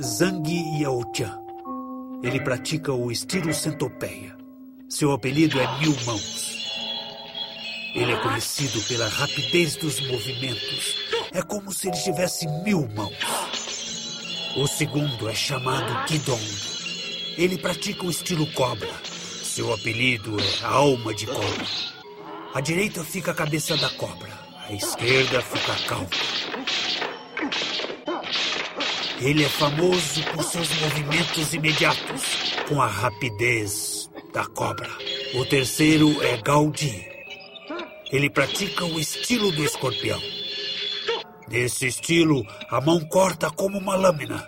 Zhang Yaochan. Ele pratica o estilo centopeia. Seu apelido é Mil Mãos. Ele é conhecido pela rapidez dos movimentos. É como se ele tivesse mil mãos. O segundo é chamado Kidong. Ele pratica o estilo cobra. Seu apelido é Alma de Cobra. À direita fica a cabeça da cobra. À esquerda fica a cauda. Ele é famoso por seus movimentos imediatos, com a rapidez da cobra. O terceiro é Gaudi. Ele pratica o estilo do escorpião. Nesse estilo, a mão corta como uma lâmina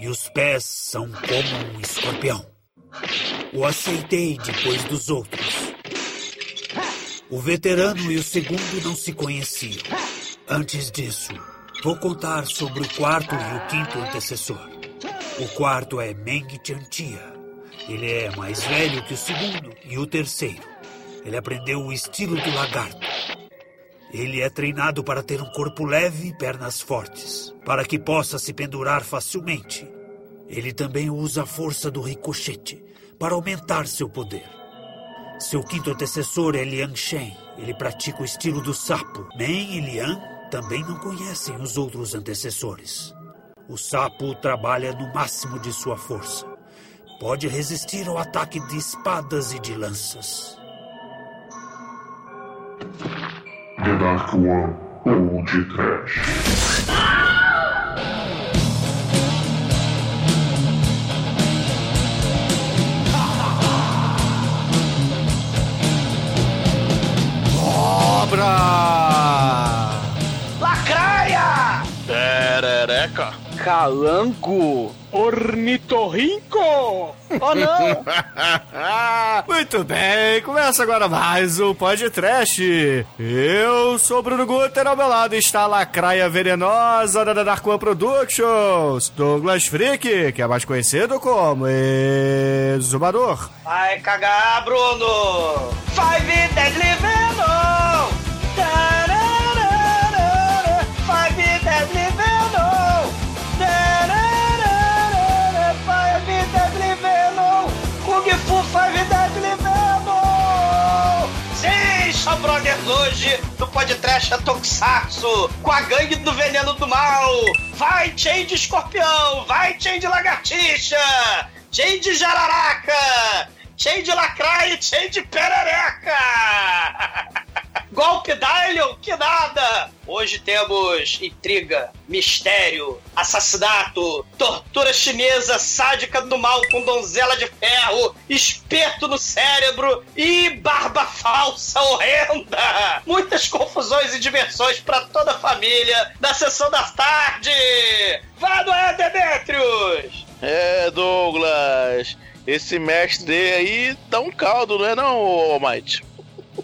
e os pés são como um escorpião. O aceitei depois dos outros. O veterano e o segundo não se conheciam. Antes disso, Vou contar sobre o quarto e o quinto antecessor. O quarto é Meng Chantia. Ele é mais velho que o segundo e o terceiro. Ele aprendeu o estilo do lagarto. Ele é treinado para ter um corpo leve e pernas fortes, para que possa se pendurar facilmente. Ele também usa a força do ricochete para aumentar seu poder. Seu quinto antecessor é Liang Shen. Ele pratica o estilo do sapo. Men e Liang também não conhecem os outros antecessores. O sapo trabalha no máximo de sua força. Pode resistir ao ataque de espadas e de lanças. The Dark One ou de Trash. Cobra! Calango! Ornitorrinco! Oh não! Muito bem, começa agora mais um podcast. Eu sou Bruno Guter, ao meu lado está a lacraia venenosa da Dark One Productions, Douglas Freak, que é mais conhecido como Exumador. Vai cagar, Bruno! Five Deadly Venom! Hoje do podcast Tokusatsu com a gangue do veneno do mal! Vai, Chain de escorpião! Vai, Chain de lagartixa! Chain de jararaca! Chain de lacraia e chain de perereca! Golpe Dylion, que nada! Hoje temos intriga, mistério, assassinato, tortura chinesa sádica do mal com donzela de ferro, espeto no cérebro e barba falsa horrenda! Muitas confusões e diversões para toda a família na sessão da tarde! Vá, não é? É, Douglas. Esse mestre aí dá um caldo, não é não, Might?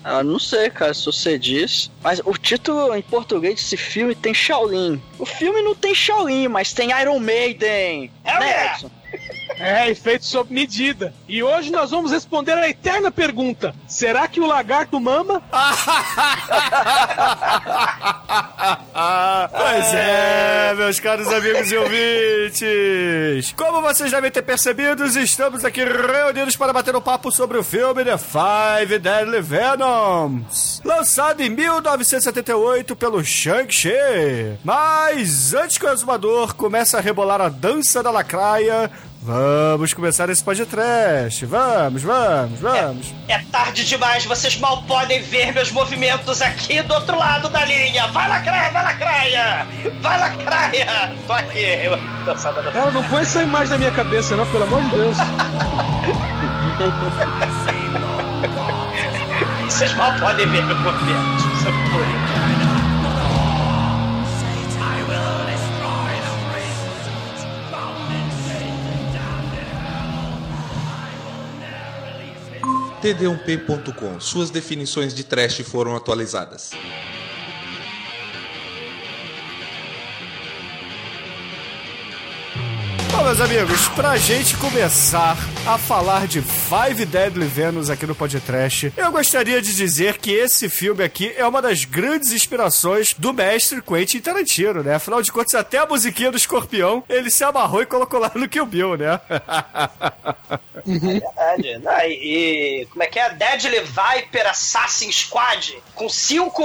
Ah, não sei, cara, se você diz. Mas o título em português desse filme tem Shaolin. O filme não tem Shaolin, mas tem Iron Maiden. Hell né! Edson? É, e feito sob medida. E hoje nós vamos responder a eterna pergunta: será que o lagarto mama? pois é, meus caros amigos e ouvintes. Como vocês devem ter percebido, estamos aqui reunidos para bater um papo sobre o filme The Five Deadly Venoms, lançado em 1978 pelo Shang-Chi. Mas antes que o exumador comece a rebolar a dança da lacraia, vamos começar esse podcast. Vamos, vamos, vamos. É tarde demais, vocês mal podem ver meus movimentos aqui do outro lado da linha. Vai lacraia, vai lacraia! Vai lacraia! Tô aqui, eu dançada da Ela não põe essa imagem na minha cabeça, não, pelo amor de Deus. Vocês mal podem ver meus movimentos. Isso é td1p.com. Suas definições de trash foram atualizadas. Bom, meus amigos, pra gente começar a falar de Five Deadly Venus aqui no Podcast, eu gostaria de dizer que esse filme aqui é uma das grandes inspirações do mestre Quentin Tarantino, né? Afinal de contas, até a musiquinha do escorpião ele se amarrou e colocou lá no Kill Bill, né? Verdade. Não, e, e como é que é? Deadly Viper Assassin Squad. Com cinco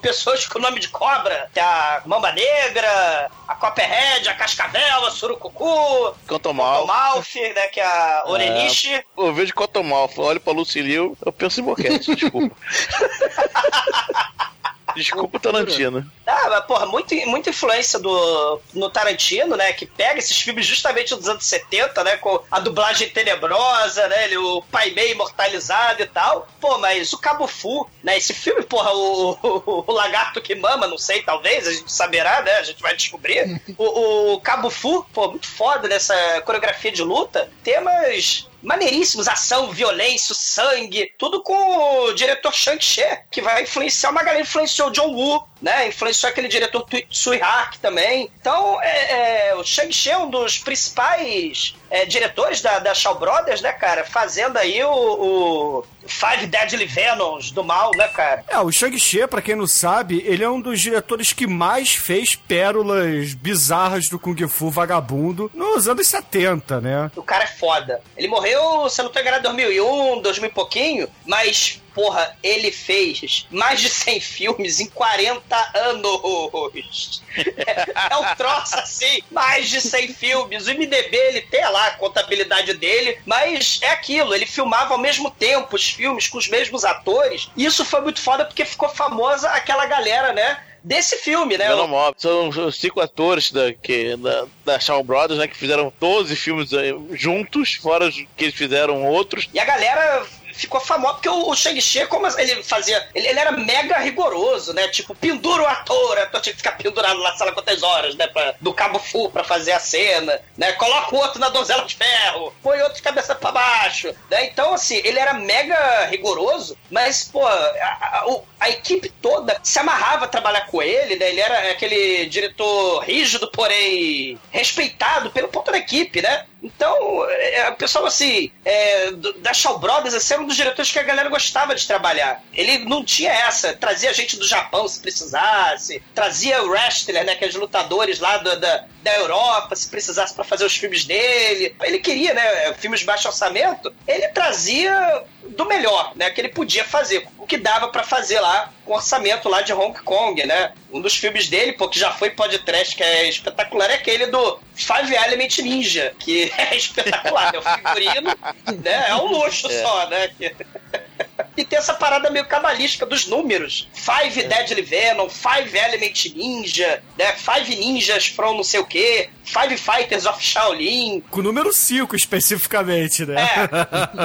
pessoas com nome de cobra. Tem a Mamba Negra, a Copperhead, a Cascavel, a Surucucu, Cotomal. Malf, né? Que é a Oreniche. Eu vejo Cotomal, olho pra Lucilio, eu penso em boquete, desculpa. Desculpa, Tarantino. Ah, porra, muito, muita influência do, no Tarantino, né? Que pega esses filmes justamente dos anos 70, né? Com a dublagem tenebrosa, né? Ele, o pai meio imortalizado e tal. Pô, mas o Cabo Fu, né? Esse filme, porra, o, o, o Lagarto que Mama, não sei, talvez, a gente saberá, né? A gente vai descobrir. O, o Cabo Fu, pô, muito foda nessa coreografia de luta. Temas maneiríssimos, ação, violência, sangue, tudo com o diretor Shang-Chi, que vai influenciar uma galera, influenciou John Woo, né? Influenciou aquele diretor Tsui Hark também. Então, é, é, o Shang-Chi é um dos principais é, diretores da, da Shaw Brothers, né, cara? Fazendo aí o, o Five Deadly Venoms do mal, né, cara? É, o Shang-Chi, pra quem não sabe, ele é um dos diretores que mais fez pérolas bizarras do Kung Fu vagabundo nos anos 70, né? O cara é foda. Ele morreu, se eu não tô enganado, em 2001, 2000 e pouquinho, mas porra, ele fez mais de 100 filmes em 40 anos. É, é um troço assim, mais de 100 filmes. O MDB, ele tem lá a contabilidade dele, mas é aquilo, ele filmava ao mesmo tempo os filmes com os mesmos atores. E isso foi muito foda porque ficou famosa aquela galera, né? desse filme, né? Não, são os cinco atores da, que, da, da Shaw Brothers, né? Que fizeram 12 filmes eh, juntos, fora que eles fizeram outros. E a galera ficou famoso porque o, Shang-Chi, como ele fazia, ele, ele, era mega rigoroso, né? Tipo, pendura o ator, o ator tinha que ficar pendurado na sala quantas horas, né? Pra, do cabo full pra fazer a cena, né? Coloca o outro na donzela de ferro, põe outro de cabeça pra baixo, né? Então, assim, ele era mega rigoroso, mas, pô, a, a, a equipe toda se amarrava a trabalhar com ele, né? Ele era aquele diretor rígido, porém respeitado pelo ponto da equipe, né? Então, é, o pessoal, assim, é, da Shaw Brothers, assim, era um dos diretores que a galera gostava de trabalhar. Ele não tinha essa, trazia gente do Japão se precisasse, trazia o wrestler, né, que os lutadores lá do, da, da Europa, se precisasse para fazer os filmes dele. Ele queria, né, filmes de baixo orçamento, ele trazia do melhor, né, que ele podia fazer, que dava para fazer lá com orçamento lá de Hong Kong, né? Um dos filmes dele, pô, que já foi podcast, que é espetacular, é aquele do Five Element Ninja, que é espetacular, né? O figurino, né? É um luxo é. só, né? E tem essa parada meio cabalística dos números. Five é. Deadly Venom, Five Element Ninja, né? Five Ninjas from não sei o quê, Five Fighters of Shaolin. Com o número 5 especificamente, né?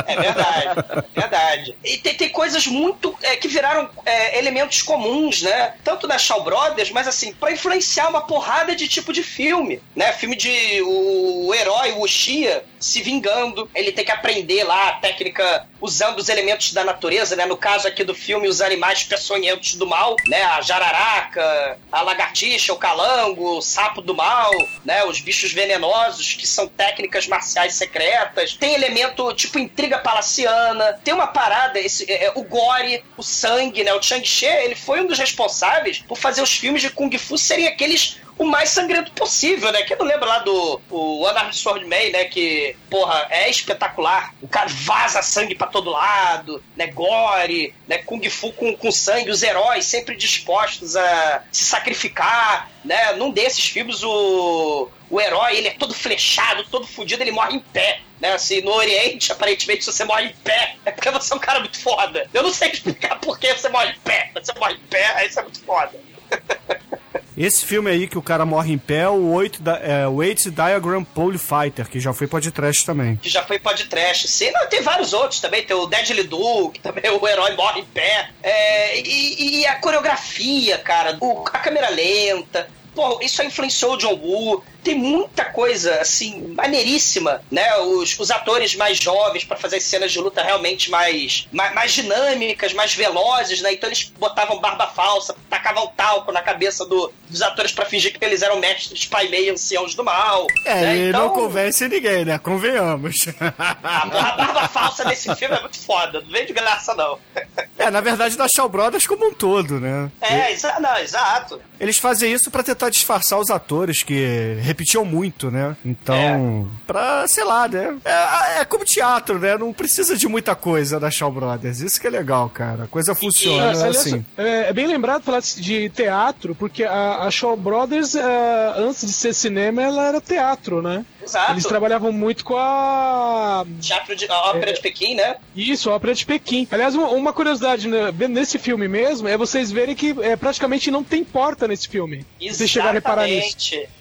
É, é verdade. verdade. E tem, tem coisas muito é, que viraram é, elementos comuns, né? Tanto da Shaw Brothers, mas assim, para influenciar uma porrada de tipo de filme, né? Filme de o, o herói, o Uchiha, se vingando. Ele tem que aprender lá a técnica usando os elementos da natureza, né? No caso aqui do filme, os animais peçonhentos do mal, né? A jararaca, a lagartixa, o calango, o sapo do mal, né? Os bichos venenosos, que são técnicas marciais secretas. Tem elemento tipo intriga palaciana. Tem uma parada, esse, é, é o gore, o sangue, né? O Chang-Chi, ele foi um dos responsáveis por fazer os filmes de Kung Fu serem aqueles o mais sangrento possível, né? Quem não lembra lá do o Unarmed Swordman, né? Que, porra, é espetacular. O cara vaza sangue para todo lado, né? Gore, né? Kung Fu com, com sangue, os heróis sempre dispostos a se sacrificar, né? Num desses filmes, o, o herói, ele é todo flechado, todo fudido, ele morre em pé. Né, assim, no Oriente, aparentemente, se você morre em pé, é porque você é um cara muito foda. Eu não sei explicar por que você morre em pé, mas você morre em pé, aí você é muito foda. Esse filme aí que o cara morre em pé, o 8 da, é, o Eight Diagram Pole Fighter, que já foi podcast também. Que já foi podcast. Sim, não, tem vários outros também. Tem o Deadly Duke, também o herói morre em pé. É, e, e, a coreografia, cara, o, a câmera lenta. Pô, isso influenciou o John Woo. tem muita coisa, assim, maneiríssima, né? Os, os atores mais jovens para fazer as cenas de luta realmente mais, mais, mais, dinâmicas, mais velozes, né? Então eles botavam barba falsa, tacavam talco na cabeça do, dos atores para fingir que eles eram mestres pai meio anciãos do mal. É, né? e então, não convence ninguém, né? Convenhamos. A, a barba falsa desse filme é muito foda, não vem de graça, não. É, na verdade, da Shaw Brothers como um todo, né? É, exa não, exato. Eles fazem isso para tentar disfarçar os atores que repetiam muito, né? Então, é. pra, sei lá, né? É, é, como teatro, né? Não precisa de muita coisa da Shaw Brothers. Isso que é legal, cara. A coisa funciona e, aliás, assim. É, é, bem lembrado falar de teatro, porque a, a Shaw Brothers, é, antes de ser cinema, ela era teatro, né? Exato. Eles trabalhavam muito com a. Teatro de. A ópera é, de Pequim, né? Isso, a ópera de Pequim. Aliás, uma, curiosidade, né, nesse filme mesmo, é vocês verem que é, praticamente não tem porta nesse filme. Exatamente. Vocês chegaram a reparar nisso.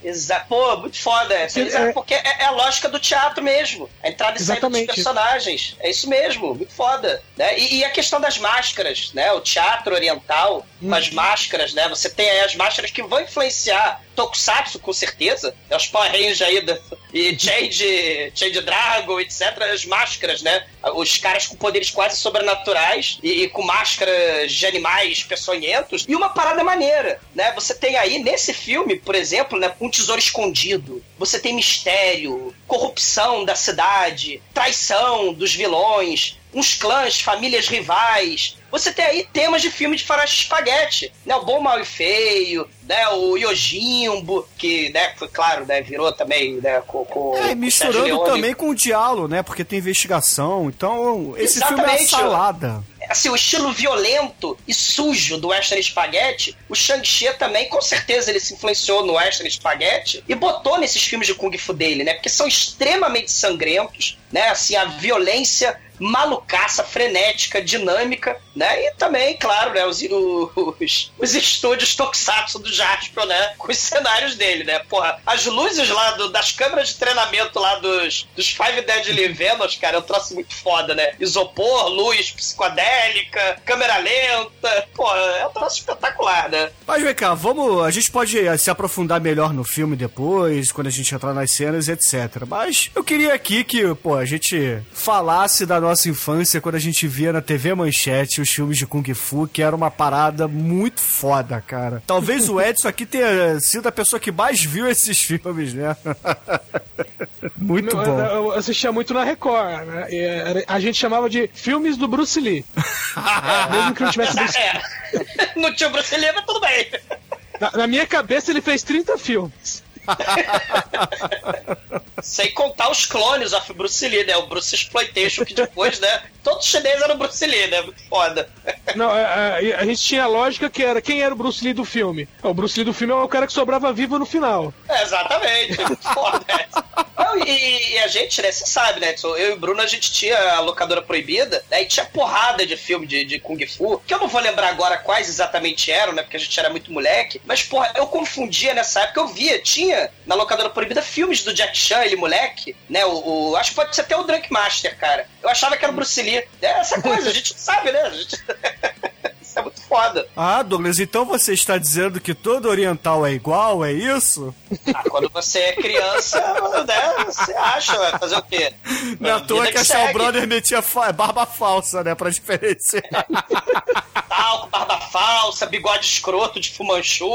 Exa Pô, muito foda. É, é, porque é, é, a lógica do teatro mesmo. A entrada e saída dos personagens. É isso mesmo, muito foda. Né? E, e, a questão das máscaras, né? O teatro oriental, hum. com as uhum. máscaras, né? Você tem aí as máscaras que vão influenciar Tokusatsu, com certeza. É os Power Rangers aí da, e Change, Change Dragon, etc. As máscaras, né? Os caras com poderes quase sobrenaturais e, e, com máscaras de animais peçonhentos. E uma parada maneira, né? Você tem aí, nesse filme, por exemplo, né, um tesouro escondido. Você tem mistério, corrupção da cidade, traição dos vilões, uns clãs, famílias rivais. Você tem aí temas de filme de faroeste espaguete, né? O Bom, Mal e Feio, né? O Yojimbo, que, né, foi claro, né, virou também, né, com, com É, misturando também com o diálogo, né? Porque tem investigação. Então, esse Exatamente. filme é salada assim, o estilo violento e sujo do Western Spaghetti, o Shang-Chi também, com certeza, ele se influenciou no Western Spaghetti e botou nesses filmes de Kung Fu dele, né? Porque são extremamente sangrentos, né? Assim, a violência malucaça, frenética, dinâmica, né? E também, claro, né, os, os, os estúdios Tokusatsu do Jaspion, né? Com os cenários dele, né? Porra, as luzes lá do, das câmeras de treinamento lá dos, dos Five Deadly Venom, cara, eu trouxe muito foda, né? Isopor, luz psicodélica, câmera lenta, porra, é um troço espetacular, né? Mas vem cá, vamos, a gente pode eh, se aprofundar melhor no filme depois, quando a gente entrar nas cenas, etc. Mas eu queria aqui que, pô, a gente falasse da nossa infância quando a gente via na TV Manchete os filmes de Kung Fu, que era uma parada muito foda, cara. Talvez o Edson aqui tenha sido a pessoa que mais viu esses filmes, né? muito bom. Eu assistia muito na Record, né? A gente chamava de filmes do Bruce Lee. Mesmo que não tivesse Bruce Lee. É. Não tinha Bruce Lee, mas tudo bem. Na, na minha cabeça ele fez 30 filmes. Sem contar os clones of Bruce Lee, né? O Bruce Exploitation, que depois, né? Todos os chineses eram Bruce Lee, né? Muito foda. Não, a, a, a, gente tinha a lógica que era quem era o Bruce Lee do filme? O Bruce Lee do filme é o cara que sobrava vivo no final. É, exatamente. Muito foda. Não, e, e, a gente, né? Você sabe, né? Eu e o Bruno, a gente tinha a locadora proibida, né? E tinha porrada de filme de, de Kung Fu, que eu não vou lembrar agora quais exatamente eram, né? Porque a gente era muito moleque. Mas, porra, eu confundia nessa época, eu via, tinha na locadora proibida filmes do Jack Chan, ele moleque, né? O, o, acho que pode ser até o Drunk Master, cara. Eu achava que era o Bruce Lee. É essa coisa, a gente sabe, né? A gente... Isso é muito foda. Ah, Douglas, então você está dizendo que todo oriental é igual, é isso? Ah, quando você é criança, né, você acha, vai fazer o quê? Não é à toa que, que a Shaw Brother metia fa barba falsa, né, pra diferenciar. Talco, barba falsa, bigode escroto de fumanchu.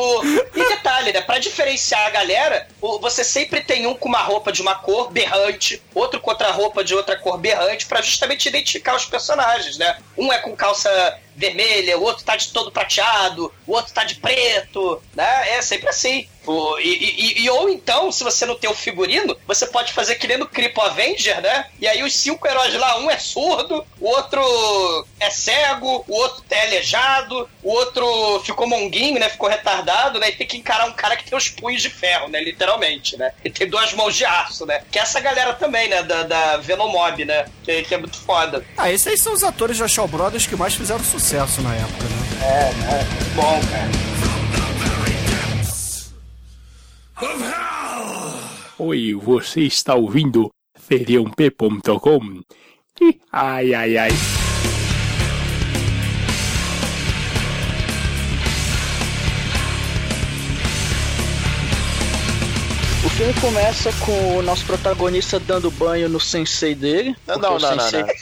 E detalhe, né, pra diferenciar a galera, você sempre tem um com uma roupa de uma cor berrante, outro com outra roupa de outra cor berrante, para justamente identificar os personagens, né? Um é com calça vermelha, o outro tá de todo prateado, o outro tá de preto, né? É sempre assim. E, e, e, ou então, se você não tem o figurino, você pode fazer que nem no Cripo Avenger, né? E aí os cinco heróis lá, um é surdo, o outro é cego, o outro é aleijado, o outro ficou monguinho, né? Ficou retardado, né? E tem que encarar um cara que tem os punhos de ferro, né? Literalmente, né? E tem duas mãos de aço, né? Que é essa galera também, né? Da, da Venomob, né? Que, que é muito foda. Ah, esses aí são os atores da Shaw Brothers que mais fizeram sucesso na época, né? É, né? Muito bom, cara. Oi, você está ouvindo feriãop.com? Ai, ai, ai. O filme começa com o nosso protagonista dando banho no sensei dele. Não, não, o não, não, sensei- não.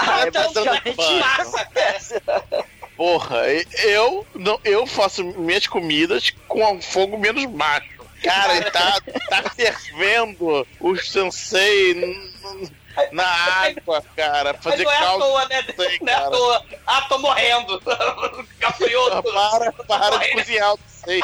Ah, é Tá basicamente banho. Massa, cara. Porra, eu, não, eu faço minhas comidas com um fogo menos baixo. Cara, ele tá, tá fervendo o sensei na água, cara. Mas Fazer não é à toa, né? sei, Não é à toa. Ah, tô morrendo. Gafanhoto. Para, para de cozinhar o sensei.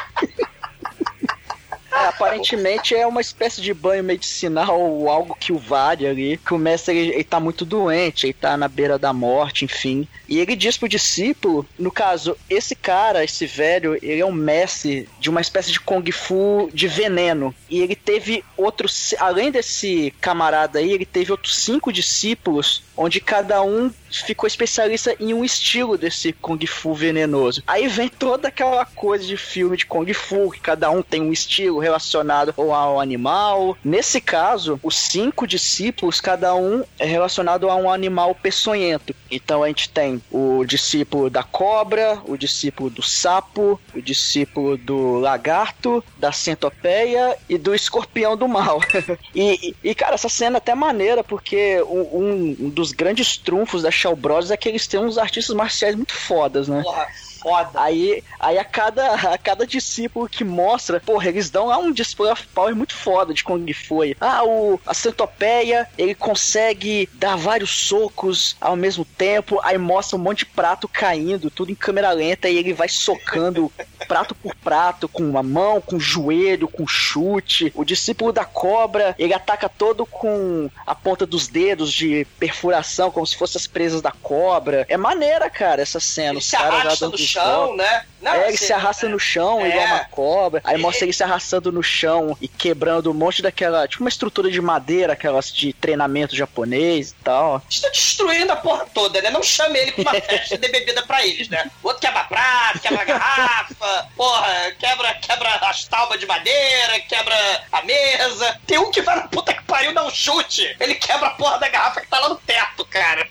É, aparentemente é uma espécie de banho medicinal ou algo que o vale ali. Que o mestre ele, ele tá muito doente, ele tá na beira da morte, enfim. E ele diz pro discípulo, no caso, esse cara, esse velho, ele é um mestre de uma espécie de Kung Fu de veneno. E ele teve outros, além desse camarada aí, ele teve outros cinco discípulos, onde cada um ficou especialista em um estilo desse Kung Fu venenoso. Aí vem toda aquela coisa de filme de Kung Fu, que cada um tem um estilo relacionado ao animal. Nesse caso, os cinco discípulos, cada um é relacionado a um animal peçonhento. Então a gente tem o discípulo da cobra, o discípulo do sapo, o discípulo do lagarto, da centopeia e do escorpião do mal. e, e, cara, essa cena é até maneira, porque um, um dos grandes trunfos da Shaw Bros é que eles têm uns artistas marciais muito fodas, né? Porra, foda. Aí, aí a, cada, a cada discípulo que mostra, porra, eles dão lá um display of power muito foda de Kung Fu. aí. Ah, o, a centopeia, ele consegue dar vários socos ao mesmo tempo, aí mostra um monte de prato caindo, tudo em câmera lenta, e ele vai socando prato por prato, com a mão, com o joelho, com chute. O discípulo da cobra, ele ataca todo com a ponta dos dedos de perfuração, como se fossem as presas da cobra. É maneira, cara, essa cena. Ele Os caras arrasta dando chão, né? Não, É, ele assim, se arrasta no chão é. igual uma cobra. Aí mostra ele se arrastando no chão e quebrando um monte daquela. Tipo uma estrutura de madeira, aquelas de treinamento japonês e tal. Está destruindo a porra toda, né? Não chame ele pra uma festa de bebida pra eles, né? O outro quebra prato, quebra garrafa, porra, quebra, quebra as tábuas de madeira, quebra a mesa. Tem um que vai na puta que pariu dar um chute. Ele quebra a porra da garrafa que tá lá no teto, cara.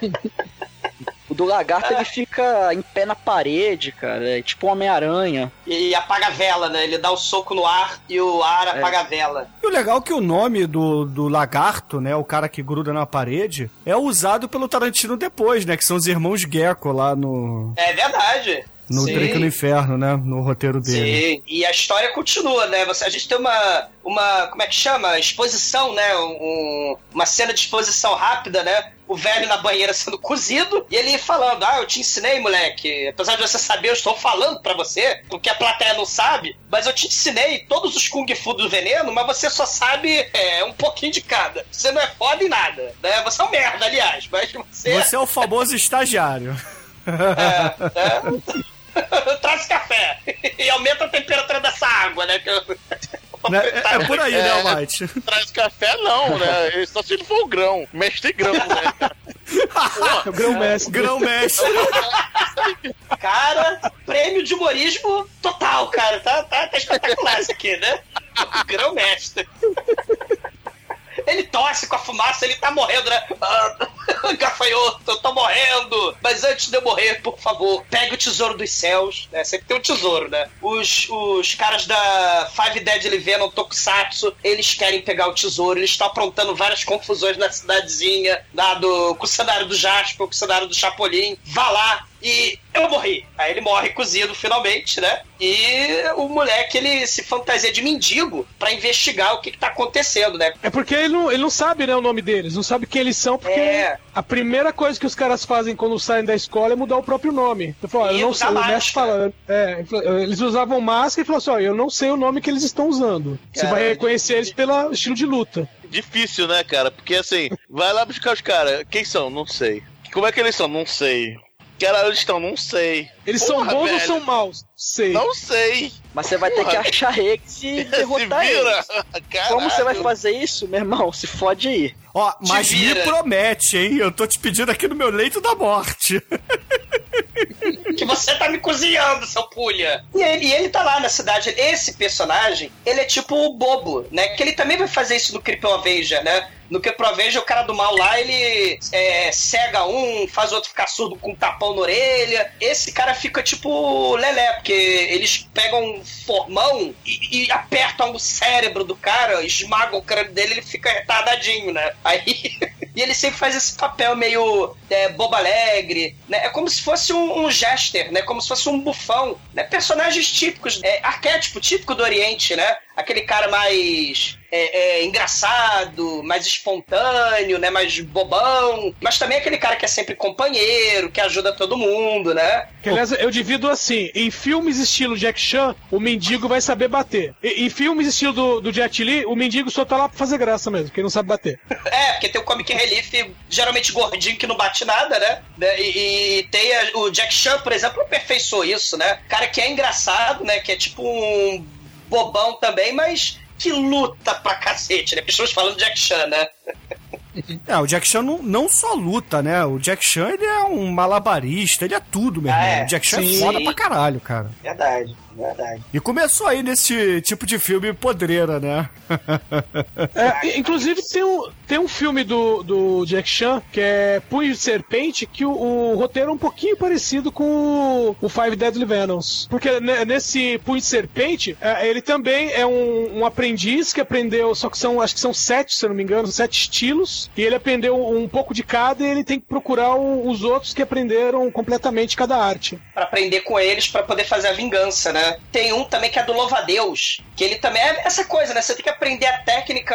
Do lagarto ele fica em pé na parede, cara. É tipo um Homem-Aranha. E apaga a vela, né? Ele dá o soco no ar e o ar apaga a vela. E o legal é que o nome do, do lagarto, né, o cara que gruda na parede, é usado pelo Tarantino depois, né, que são os irmãos Gecko lá no, É verdade. No Sim. No Inferno, né, no roteiro dele. Sim, e a história continua, né? Você, a gente tem uma, uma. Como é que chama? Exposição, né? Um- uma cena de exposição rápida, né? O velho na banheira sendo cozido e ele falando: Ah, eu te ensinei, moleque. Apesar de você saber, eu estou falando pra você, porque a plateia não sabe, mas eu te ensinei todos os Kung Fu do veneno, mas você só sabe é, um pouquinho de cada. Você não é foda em nada, né? Você é um merda, aliás, mas você. Você é o famoso estagiário. é, Traz café e aumenta a temperatura dessa água, né? Que eu- Né, É, é por aí, né, É. Mate? Traz café, não, né? Ele Só se ele for o grão. Mestre grão, né? cara? O grão-mestre. Grão-mestre. Cara, prêmio de humorismo total, cara. Tá, tá, tá espetacular isso aqui, né? Grão mestre. Ele tosse com a fumaça, ele tá morrendo, né? Ah, gafanhoto, eu tô morrendo. Mas antes de eu morrer, por favor, pegue o tesouro dos céus, né? Sempre tem um tesouro, né? Os, os caras da Five Deadly Venom Tokusatsu, eles querem pegar o tesouro, eles estão aprontando várias confusões na cidadezinha, lá do, com o cenário do Jasper, com o cenário do Chapolin. Vá lá, e eu morri. Aí ele morre cozido finalmente, né? E o moleque ele se fantasia de mendigo pra investigar o que, que tá acontecendo, né? É porque ele não, ele não sabe, né, o nome deles, não sabe quem eles são, porque É. a primeira coisa que os caras fazem quando saem da escola é mudar o próprio nome. Eu falo, ó, eu não sei, o mestre máscara. fala, é, eles usavam máscara e falou assim, ó, eu não sei o nome que eles estão usando. Você Cara, vai reconhecer eles pelo estilo de luta. Difícil, né, cara? Porque assim, vai lá buscar os caras. Quem são? Não sei. Como é que eles são? Não sei. Que era eles estão? Não sei. Eles são Porra, bons ou velho. são maus? Sei. Não sei. Mas você vai ter que achar eles e Se derrotar vira. eles. Caralho. Como você vai fazer isso, meu irmão? Se fode aí. Ó, Te mas me promete, hein? Eu tô te pedindo aqui no meu leito da morte. que você tá me cozinhando, seu pulha. E ele, e ele tá lá na cidade. Esse personagem, ele é tipo o bobo, né? Que ele também vai fazer isso no Creepy Avenger, né? No que proveja o cara do mal lá, ele é, cega um, faz o outro ficar surdo com um tapão na orelha. Esse cara fica tipo lelé, porque eles pegam um formão e, e apertam o cérebro do cara, esmagam o crânio dele, ele fica retardadinho, né? Aí. e ele sempre faz esse papel meio é, alegre, né? É como se fosse um, um jester, né? Como se fosse um bufão, né? Personagens típicos, é, arquétipo típico do Oriente, né? Aquele cara mais é, é, engraçado, mais espontâneo, né? Mais bobão. Mas também aquele cara que é sempre companheiro, que ajuda todo mundo, né? Que, aliás, eu divido assim: em filmes estilo Jack Chan, o mendigo vai saber bater. E, em filmes estilo do, do Jet Li, o mendigo só tá lá pra fazer graça mesmo, ele não sabe bater. É, porque tem o Comic Relief, geralmente gordinho, que não bate nada, né? E, e tem a, o Jack Chan, por exemplo, aperfeiçoou isso, né? Cara que é engraçado, né? Que é tipo um bobão também, mas que luta pra cacete, né? Pessoas falando Jack Chan, né? É, o Jack Chan não, não só luta, né? O Jack Chan, ele é um malabarista, ele é tudo, meu Ah, irmão. é? O Jack Chan Sim. é foda pra caralho, cara. Verdade, verdade. E começou aí nesse tipo de filme podreira, né? É, inclusive tem um, tem um filme do, do Jack Chan que é Punho de Serpente que o, o roteiro é um pouquinho parecido com o, o Five Deadly Venoms. Porque ne- nesse Punho de Serpente, é, ele também é um, um aprendiz que aprendeu, só que são, acho que são sete, se eu não me engano, sete estilos, e ele aprendeu um pouco de cada e ele tem que procurar o- os outros que aprenderam completamente cada arte. Pra aprender com eles pra poder fazer a vingança, né? Tem um também que é do Louva-a-Deus, que ele também é essa coisa, né? Você tem que aprender a técnica.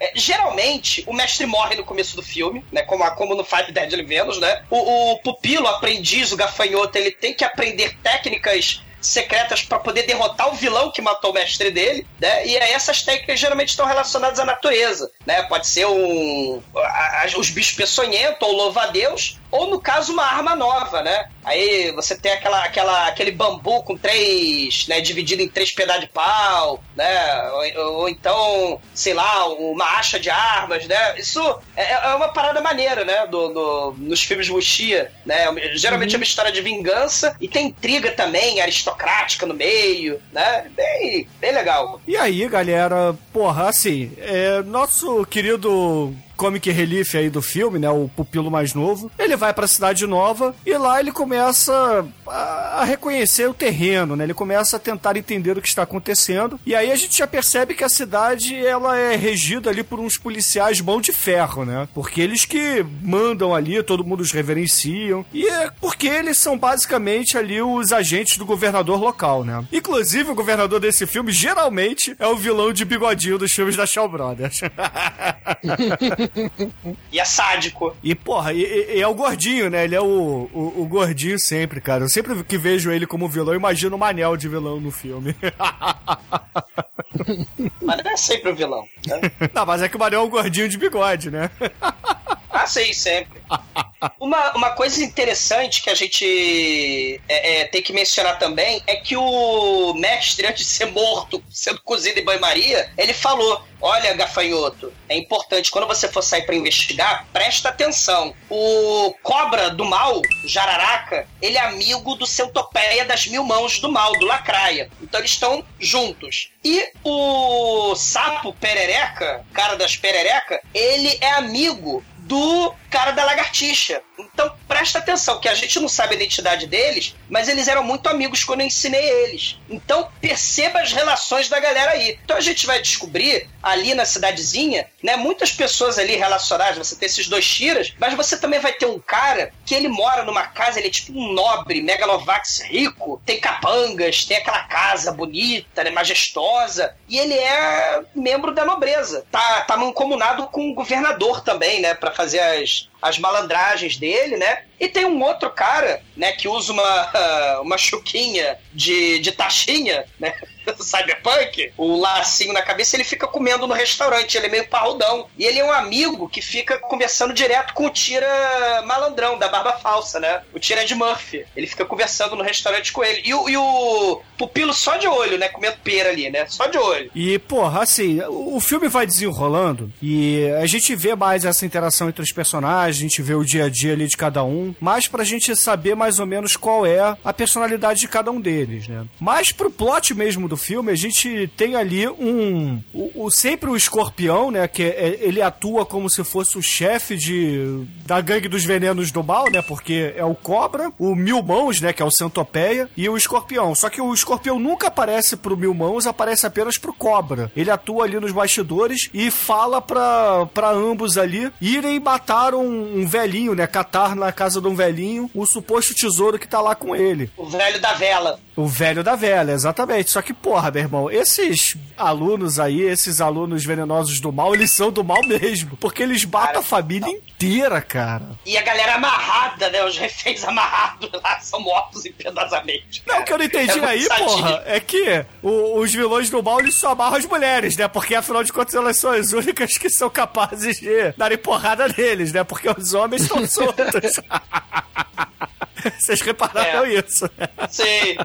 é, geralmente, o mestre morre no começo do filme, né? Como, como no Five Deadly Venus, né? O, o pupilo, o aprendiz, o gafanhoto, ele tem que aprender técnicas secretas pra poder derrotar o vilão que matou o mestre dele, né? E aí essas técnicas geralmente estão relacionadas à natureza, né? Pode ser um a- a- os bichos peçonhentos ou louva-a-Deus, ou no caso uma arma nova, né? Aí você tem aquela, aquela, aquele bambu com três, né, dividido em três pedaços de pau, né? Ou, ou então, sei lá, uma acha de armas, né? Isso é, é uma parada maneira, né? Do, do- nos filmes Wuxia, né? Geralmente é uma história de vingança e tem intriga também, aristocrática no meio, né? Bem, bem legal. E aí, galera, porra, assim, é, nosso querido comic relief aí do filme, né, o pupilo mais novo, ele vai pra cidade nova e lá ele começa a, a reconhecer o terreno, né? Ele começa a tentar entender o que está acontecendo. E aí a gente já percebe que a cidade ela é regida ali por uns policiais mão de ferro, né? Porque eles que mandam ali, todo mundo os reverenciam. E é porque eles são basicamente ali os agentes do governador local, né? Inclusive o governador desse filme geralmente é o vilão de bigodinho dos filmes da Shaw Brothers. E é sádico. E, porra, e, e- é o gordinho, né? Ele é o, o, o gordinho sempre, cara. Eu sempre que vejo ele como vilão, eu imagino o Manel de vilão no filme. Mas não é sempre o vilão. Né? Não, mas é que o Manel é um gordinho de bigode, né? Ah, sei, sempre. Uma, uma coisa interessante que a gente é, é, tem que mencionar também é que o mestre, antes de ser morto, sendo cozido em banho-maria, ele falou: Olha, gafanhoto, é importante, quando você for sair pra investigar, presta atenção. O cobra do mal, o jararaca, ele é amigo do centopeia das mil mãos do mal, do lacraia. Então eles estão juntos. E o sapo perereca, cara das perereca, ele é amigo do cara da lagartixa. Então presta atenção, que a gente não sabe a identidade deles, mas eles eram muito amigos quando eu ensinei eles. Então perceba as relações da galera aí. Então a gente vai descobrir ali na cidadezinha, né, muitas pessoas ali relacionadas, você tem esses dois tiras, mas você também vai ter um cara que ele mora numa casa, ele é tipo um nobre, megalovax rico, tem capangas, tem aquela casa bonita, né, majestosa, e ele é membro da nobreza. Tá, tá mancomunado com o governador também, né, para fazer as, as malandragens dele, né? E tem um outro cara, né, que usa uma, uma chuquinha de, de taxinha, né? cyberpunk, o lacinho na cabeça, ele fica comendo no restaurante, ele é meio parrudão. E ele é um amigo que fica conversando direto com o Tira malandrão, da barba falsa, né? O Tira de Murphy. Ele fica conversando no restaurante com ele. E o, e o pupilo só de olho, né? Comendo pera ali, né? Só de olho. E, porra, assim, o filme vai desenrolando e a gente vê mais essa interação entre os personagens, a gente vê o dia a dia ali de cada um, mais pra gente saber mais ou menos qual é a personalidade de cada um deles, né? Mas pro plot mesmo do filme, a gente tem ali um. O, o sempre o escorpião, né? Que é- ele atua como se fosse o chefe de da gangue dos venenos do mal, né? Porque é o cobra, o mil mãos, né? Que é o centopeia, e o escorpião. Só que o escorpião nunca aparece pro mil mãos, aparece apenas pro cobra. Ele atua ali nos bastidores e fala pra, pra ambos ali irem matar um, um velhinho, né? Catar na casa de um velhinho o suposto tesouro que tá lá com ele. O velho da vela. O velho da velha, exatamente. Só que, porra, meu irmão, esses alunos aí, esses alunos venenosos do mal, eles são do mal mesmo. Porque eles matam a família inteira, cara. E a galera amarrada, né? Os reféns amarrados lá são mortos impiedosamente. Não, o que eu não entendi É aí, porra, é que o- os vilões do mal, eles só amarram as mulheres, né? Porque, afinal de contas, elas são as únicas que são capazes de darem porrada neles, né? Porque os homens estão soltos. Vocês repararam É. isso? Sim.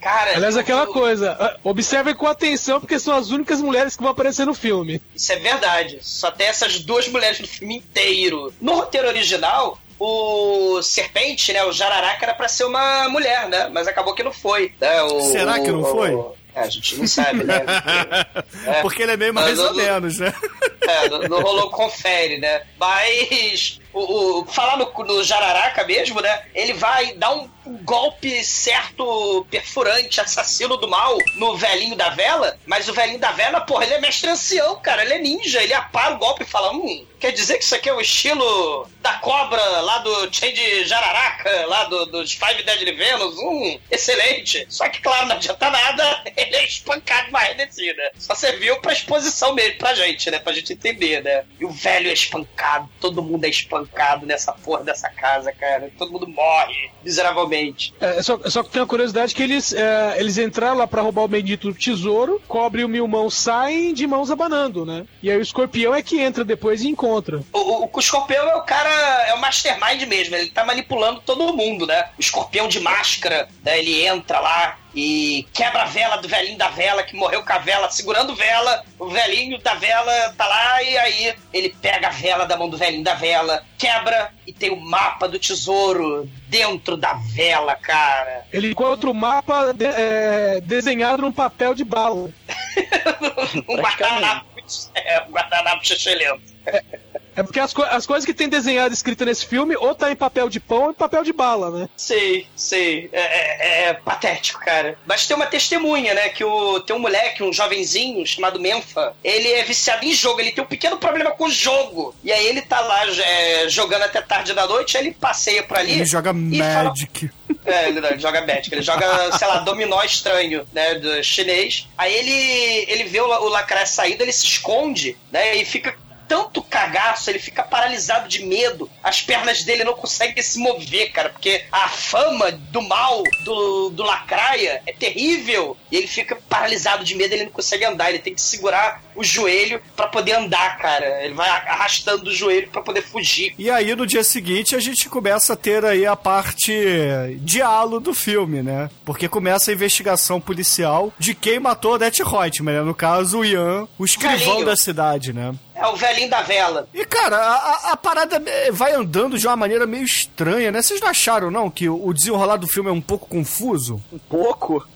Cara, Aliás, aquela eu- coisa, ah, observem com atenção, porque são as únicas mulheres que vão aparecer no filme. Isso é verdade. Só tem essas duas mulheres no filme inteiro. No roteiro original, o Serpente, né? O Jararaca era pra ser uma mulher, né? Mas acabou que não foi. né? O- Será que não o- foi? É, a gente não sabe, né? É. Porque ele é meio mais Mas ou eu- menos, né? É, não, não rolou confere, né? Mas o, o- falar no, no Jararaca mesmo, né? Ele vai dar um, golpe certo, perfurante, assassino do mal no velhinho da vela, mas o velhinho da vela, porra, ele é mestre ancião, cara, ele é ninja, ele apara o golpe e fala, hum, quer dizer que isso aqui é o estilo da cobra lá do Change Jararaca, lá do, dos Five Deadly Venus, hum, excelente. Só que, claro, não adianta nada, ele é espancado mais descida. Só serviu pra exposição mesmo, pra gente, né? Pra gente entender, né? E o velho é espancado, todo mundo é espancado nessa porra dessa casa, cara. Todo mundo morre miseravelmente. É, só, só que tem uma curiosidade que eles, é, eles entraram lá pra roubar o bendito tesouro, cobre o mil mãos saem de mãos abanando, né? E aí o escorpião é que entra depois e encontra. O, o, o escorpião é o cara, é o mastermind mesmo, ele tá manipulando todo mundo, né? O escorpião de máscara, né? Ele entra lá e quebra a vela do velhinho da vela, que morreu com a vela, segurando vela. O velhinho da vela tá lá e aí ele pega a vela da mão do velhinho da vela, quebra e tem o mapa do tesouro dentro da vela, cara. Ele encontra o mapa de- é, desenhado num papel de bala. Um guardanapo, é, um guardanapo chechelento. É porque as, co- as coisas que tem desenhado escrita nesse filme, ou tá em papel de pão ou em papel de bala, né? Sei, sei. É, é- é patético, cara. Mas tem uma testemunha, né? Que o, tem um moleque, um jovenzinho chamado Menfa. Ele é viciado em jogo, ele tem um pequeno problema com o jogo. E aí ele tá lá é, jogando até tarde da noite, aí ele passeia por ali. Ele joga e fala- Magic. É, ele, não, ele joga Magic, ele joga, sei lá, dominó estranho, né, do chinês. Aí ele, ele vê o, o lacraia saído, ele se esconde, né, e fica tanto cagaço, ele fica paralisado de medo. As pernas dele não conseguem se mover, cara, porque a fama do mal do, do lacraia é terrível. E ele fica paralisado de medo, ele não consegue andar, ele tem que segurar o joelho pra poder andar, cara. Ele vai arrastando o joelho pra poder fugir. E aí, no dia seguinte, a gente começa a ter aí a parte diálogo do filme, né? Porque começa a investigação policial de quem matou a Death Reutemann, né? No caso, o Ian, o escrivão da cidade, né? É o velhinho da vela. E, cara, a, a- parada vai andando de uma maneira meio estranha, né? Vocês não acharam, não, que o desenrolar do filme é um pouco confuso? Um pouco.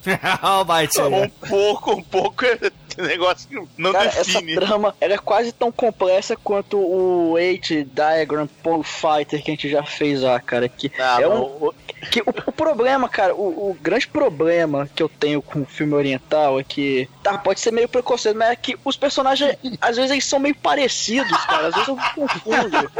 Olha o Bite. Um pouco, um pouco é negócio que não Cara, essa define. trama era quase tão complexa quanto o Eight Diagram Pole Fighter que a gente já fez lá, cara. Que Ah, é um, o- que o, o problema, cara, o, o grande problema que eu tenho com o filme oriental é que, tá, pode ser meio preconceito, mas é que os personagens, às vezes, eles são meio parecidos, cara. Às vezes eu confundo.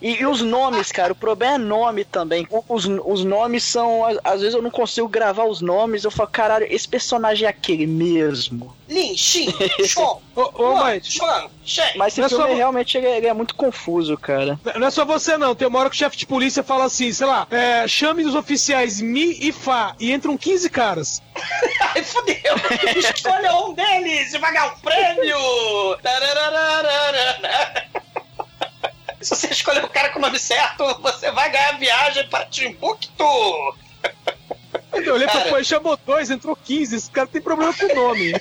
E, e os nomes, cara, o problema é nome também. Os, os nomes são. Às vezes eu não consigo gravar os nomes, eu falo, caralho, esse personagem é aquele mesmo. Lin, Xin, Chon, Chuan, Shen. Mas esse Não é filme só- realmente ele é, ele é muito confuso, cara. Não é só você, não. Tem uma hora que o chefe de polícia fala assim, sei lá, é, chame os oficiais Mi e Fá, e entram 15 caras. Ai, fudeu! Escolha um deles e vai ganhar um prêmio! Se você escolher o cara com o nome certo, você vai ganhar a viagem para Timbuktu! Eu olhei pra Cara. pô, chamou dois, entrou 15. Esse cara tem problema com o nome.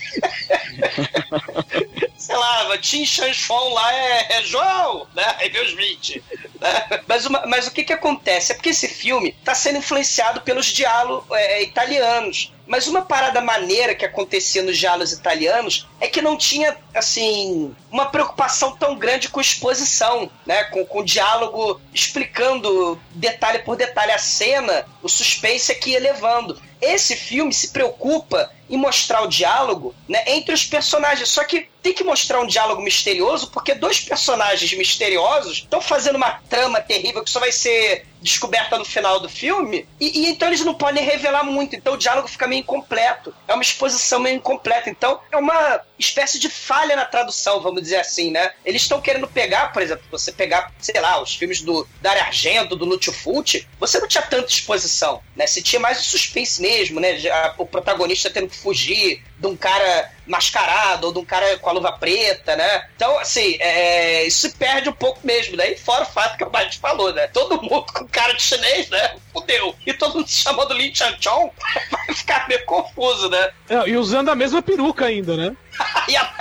sei lá, Tim Chanchon lá é, é João, né? Aí vem os 20. né? Mas, uma- mas o que que acontece? É porque esse filme tá sendo influenciado pelos diálogos é, italianos. Mas uma parada maneira que acontecia nos diálogos italianos é que não tinha, assim, uma preocupação tão grande com exposição, né? Com, com diálogo explicando detalhe por detalhe a cena, o suspense é que ia levando. Esse filme se preocupa em mostrar o diálogo né, entre os personagens. Só que tem que mostrar um diálogo misterioso, porque dois personagens misteriosos estão fazendo uma trama terrível que só vai ser descoberta no final do filme, e, e então eles não podem revelar muito, então o diálogo fica meio incompleto. É uma exposição meio incompleta. Então é uma espécie de falha na tradução, vamos dizer assim, né? Eles estão querendo pegar, por exemplo, você pegar, sei lá, os filmes do Dario Argento, do Lúcio Fulci, você não tinha tanta exposição, né? Você tinha mais o suspense mesmo, né? O protagonista tendo que fugir de um cara mascarado ou de um cara com a luva preta, né? Então, assim, é, isso se perde um pouco mesmo, né? E fora o fato que o Bate falou, né? Todo mundo com cara de chinês, né? Fudeu. E todo mundo se chamando Lin Chan Chong, vai ficar meio confuso, né? É, e usando a mesma peruca ainda, né? A-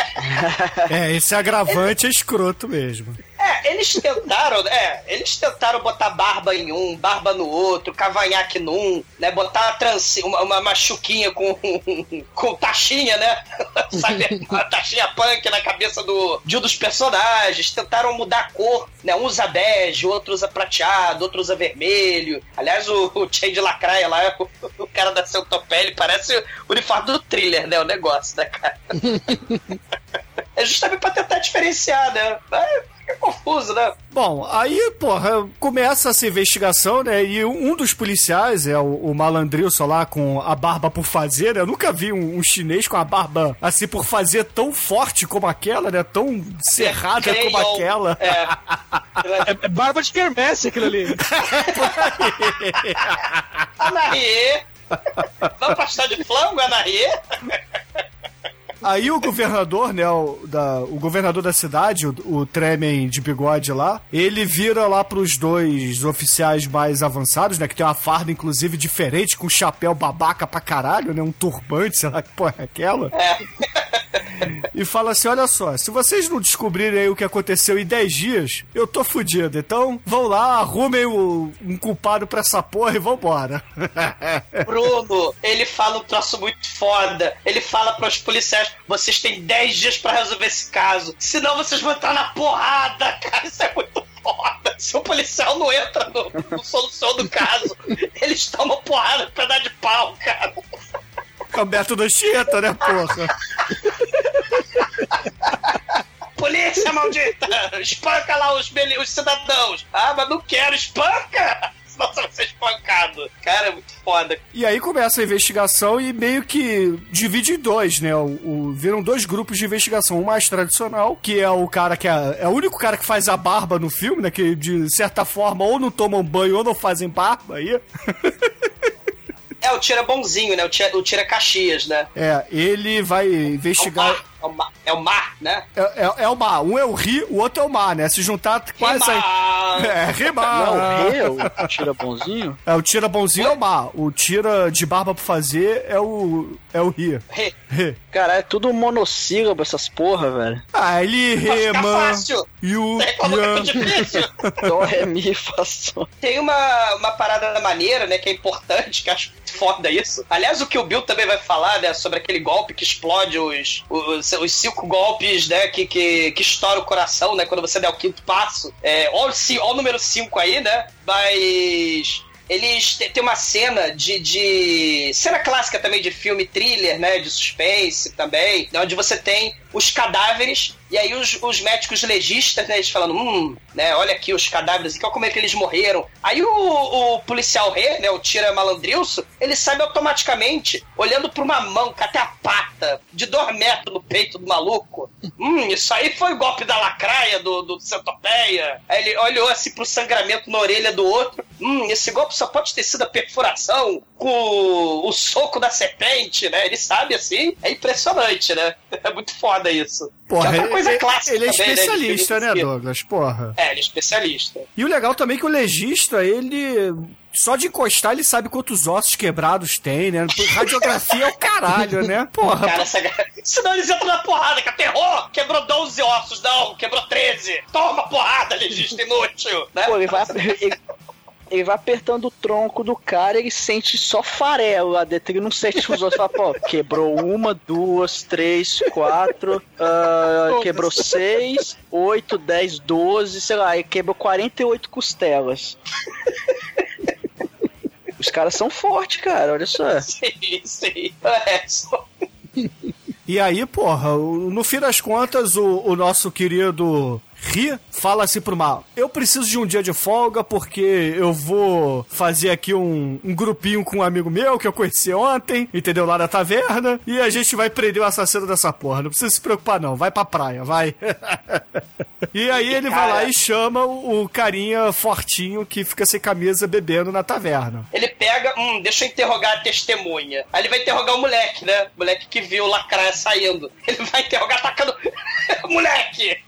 É, esse agravante é escroto mesmo. É, eles tentaram, é, eles tentaram botar barba em um, barba no outro, cavanhaque num, né? Botar uma, uma, uma machuquinha com, com taxinha, né? Sabe? Uma taxinha punk na cabeça do, de um dos personagens. Tentaram mudar a cor, né? Um usa bege, outro usa prateado, outro usa vermelho. Aliás, o, o de Lacraia lá, o, o cara da Centopele, parece o uniforme do thriller, né? O negócio, né, cara? É justamente pra tentar diferenciar, né? Mas fica confuso, né? Bom, aí, porra, começa essa investigação, né? E um dos policiais é o, o malandrilson lá com a barba por fazer, né? Eu nunca vi um, um chinês com a barba assim por fazer tão forte como aquela, né? Tão cerrada como Canhão. aquela. É. É, é barba de quermesse aquilo ali. Anarie! Vamos pastar de flango, Anarie? Aí o governador, né, o, da, o governador da cidade, o, o Tremen de bigode lá, ele vira lá pros dois oficiais mais avançados, né, que tem uma farda inclusive diferente, com um chapéu babaca pra caralho, né, um turbante, sei lá que porra é aquela. E fala assim, olha só, se vocês não descobrirem aí o que aconteceu em 10 dias, eu tô fudido. Então, vão lá, arrumem o- um culpado pra essa porra e vambora. Bruno, ele fala um troço muito foda. Ele fala pros policiais: vocês têm 10 dias pra resolver esse caso. Senão vocês vão entrar na porrada, cara. Isso é muito foda. Se o policial não entra no, no solução do caso, eles tomam porrada pra dar de pau, cara. O Beto Anchieta, né, porra? Polícia maldita! Espanca lá os, os cidadãos! Ah, mas não quero, espanca! Você vai ser espancado. Cara, é muito foda. E aí começa a investigação e meio que divide em dois, né? O, o- viram dois grupos de investigação. O mais tradicional, que é o cara que é, é o único cara que faz a barba no filme, né? Que de certa forma ou não tomam banho ou não fazem barba aí. É, o tira bonzinho, né? O tira, o tira Caxias, né? É, ele vai É investigar. É o mar, é o mar né? É, é, é o mar. Um é o rio, o outro é o mar, né? Se juntar quase aí. É, rimar. Não, eu, tira bonzinho. É, o tira bonzinho é o mar. O tira de barba pra fazer é o. É o rio. Re- Re. Cara, é tudo monossílabo essas porra, velho. Ah, ele fácil. E o. É. Dó, ré, mi, fá, sol. Tem uma, uma parada maneira, né, que é importante, que acho foda isso. Aliás, o que o Bill também vai falar, né, sobre aquele golpe que explode os, os, os cinco golpes, né, que, que, que estoura o coração, né, quando você der o quinto passo. É, o, número 5 aí, né, mas... Eles tem uma cena de, de. cena clássica também de filme thriller, né? De suspense também, né, onde você tem os cadáveres, e aí os, os médicos legistas, né, eles falando, hum, né, olha aqui os cadáveres, olha como é que eles morreram. Aí o, o policial rei, né, o Tira Malandrilso, ele sabe automaticamente, olhando pra uma mão até a pata, de dois metros no peito do maluco. Hum, isso aí foi o golpe da lacraia do, do centopeia. Aí ele olhou assim pro sangramento na orelha do outro. Hum, esse golpe só pode ter sido a perfuração com o, o soco da serpente, né? Ele sabe assim. É impressionante, né? É muito foda isso. Porra, é outra coisa ele, clássica ele é também, né, especialista, né, filme. Douglas? Porra. É, ele é especialista. E o legal também é que o legista, ele. Só de encostar, ele sabe quantos ossos quebrados tem, né? Radiografia é o caralho, né? Porra. Cara, essa... senão eles entram na porrada, que aterrou! Quebrou 12 ossos, não, quebrou 13. Toma porrada, legista inútil, né? Pô, ele vai, ele, vai apertando o tronco do cara ele sente só farelo lá dentro. Ele não sente os outros. Fala, pô, quebrou uma, duas, três, quatro, ah, quebrou seis, oito, dez, doze, sei lá, ele quebrou 48 costelas. Os caras são fortes, cara, olha só. Sim, sim. É, só... E aí, porra, no fim das contas, o, o nosso querido Ri fala assim pro mal: Eu preciso de um dia de folga porque eu vou fazer aqui um, um grupinho com um amigo meu que eu conheci ontem, entendeu? Lá na taverna, e a gente vai prender o assassino dessa porra. Não precisa se preocupar, não. Vai pra praia, vai. e aí ele vai lá e chama o, o carinha fortinho que fica sem camisa bebendo na taverna. Ele pega, hum, deixa eu interrogar a testemunha. Aí ele vai interrogar o moleque, né? O moleque que viu o lacraia saindo. Ele vai interrogar tacando. moleque!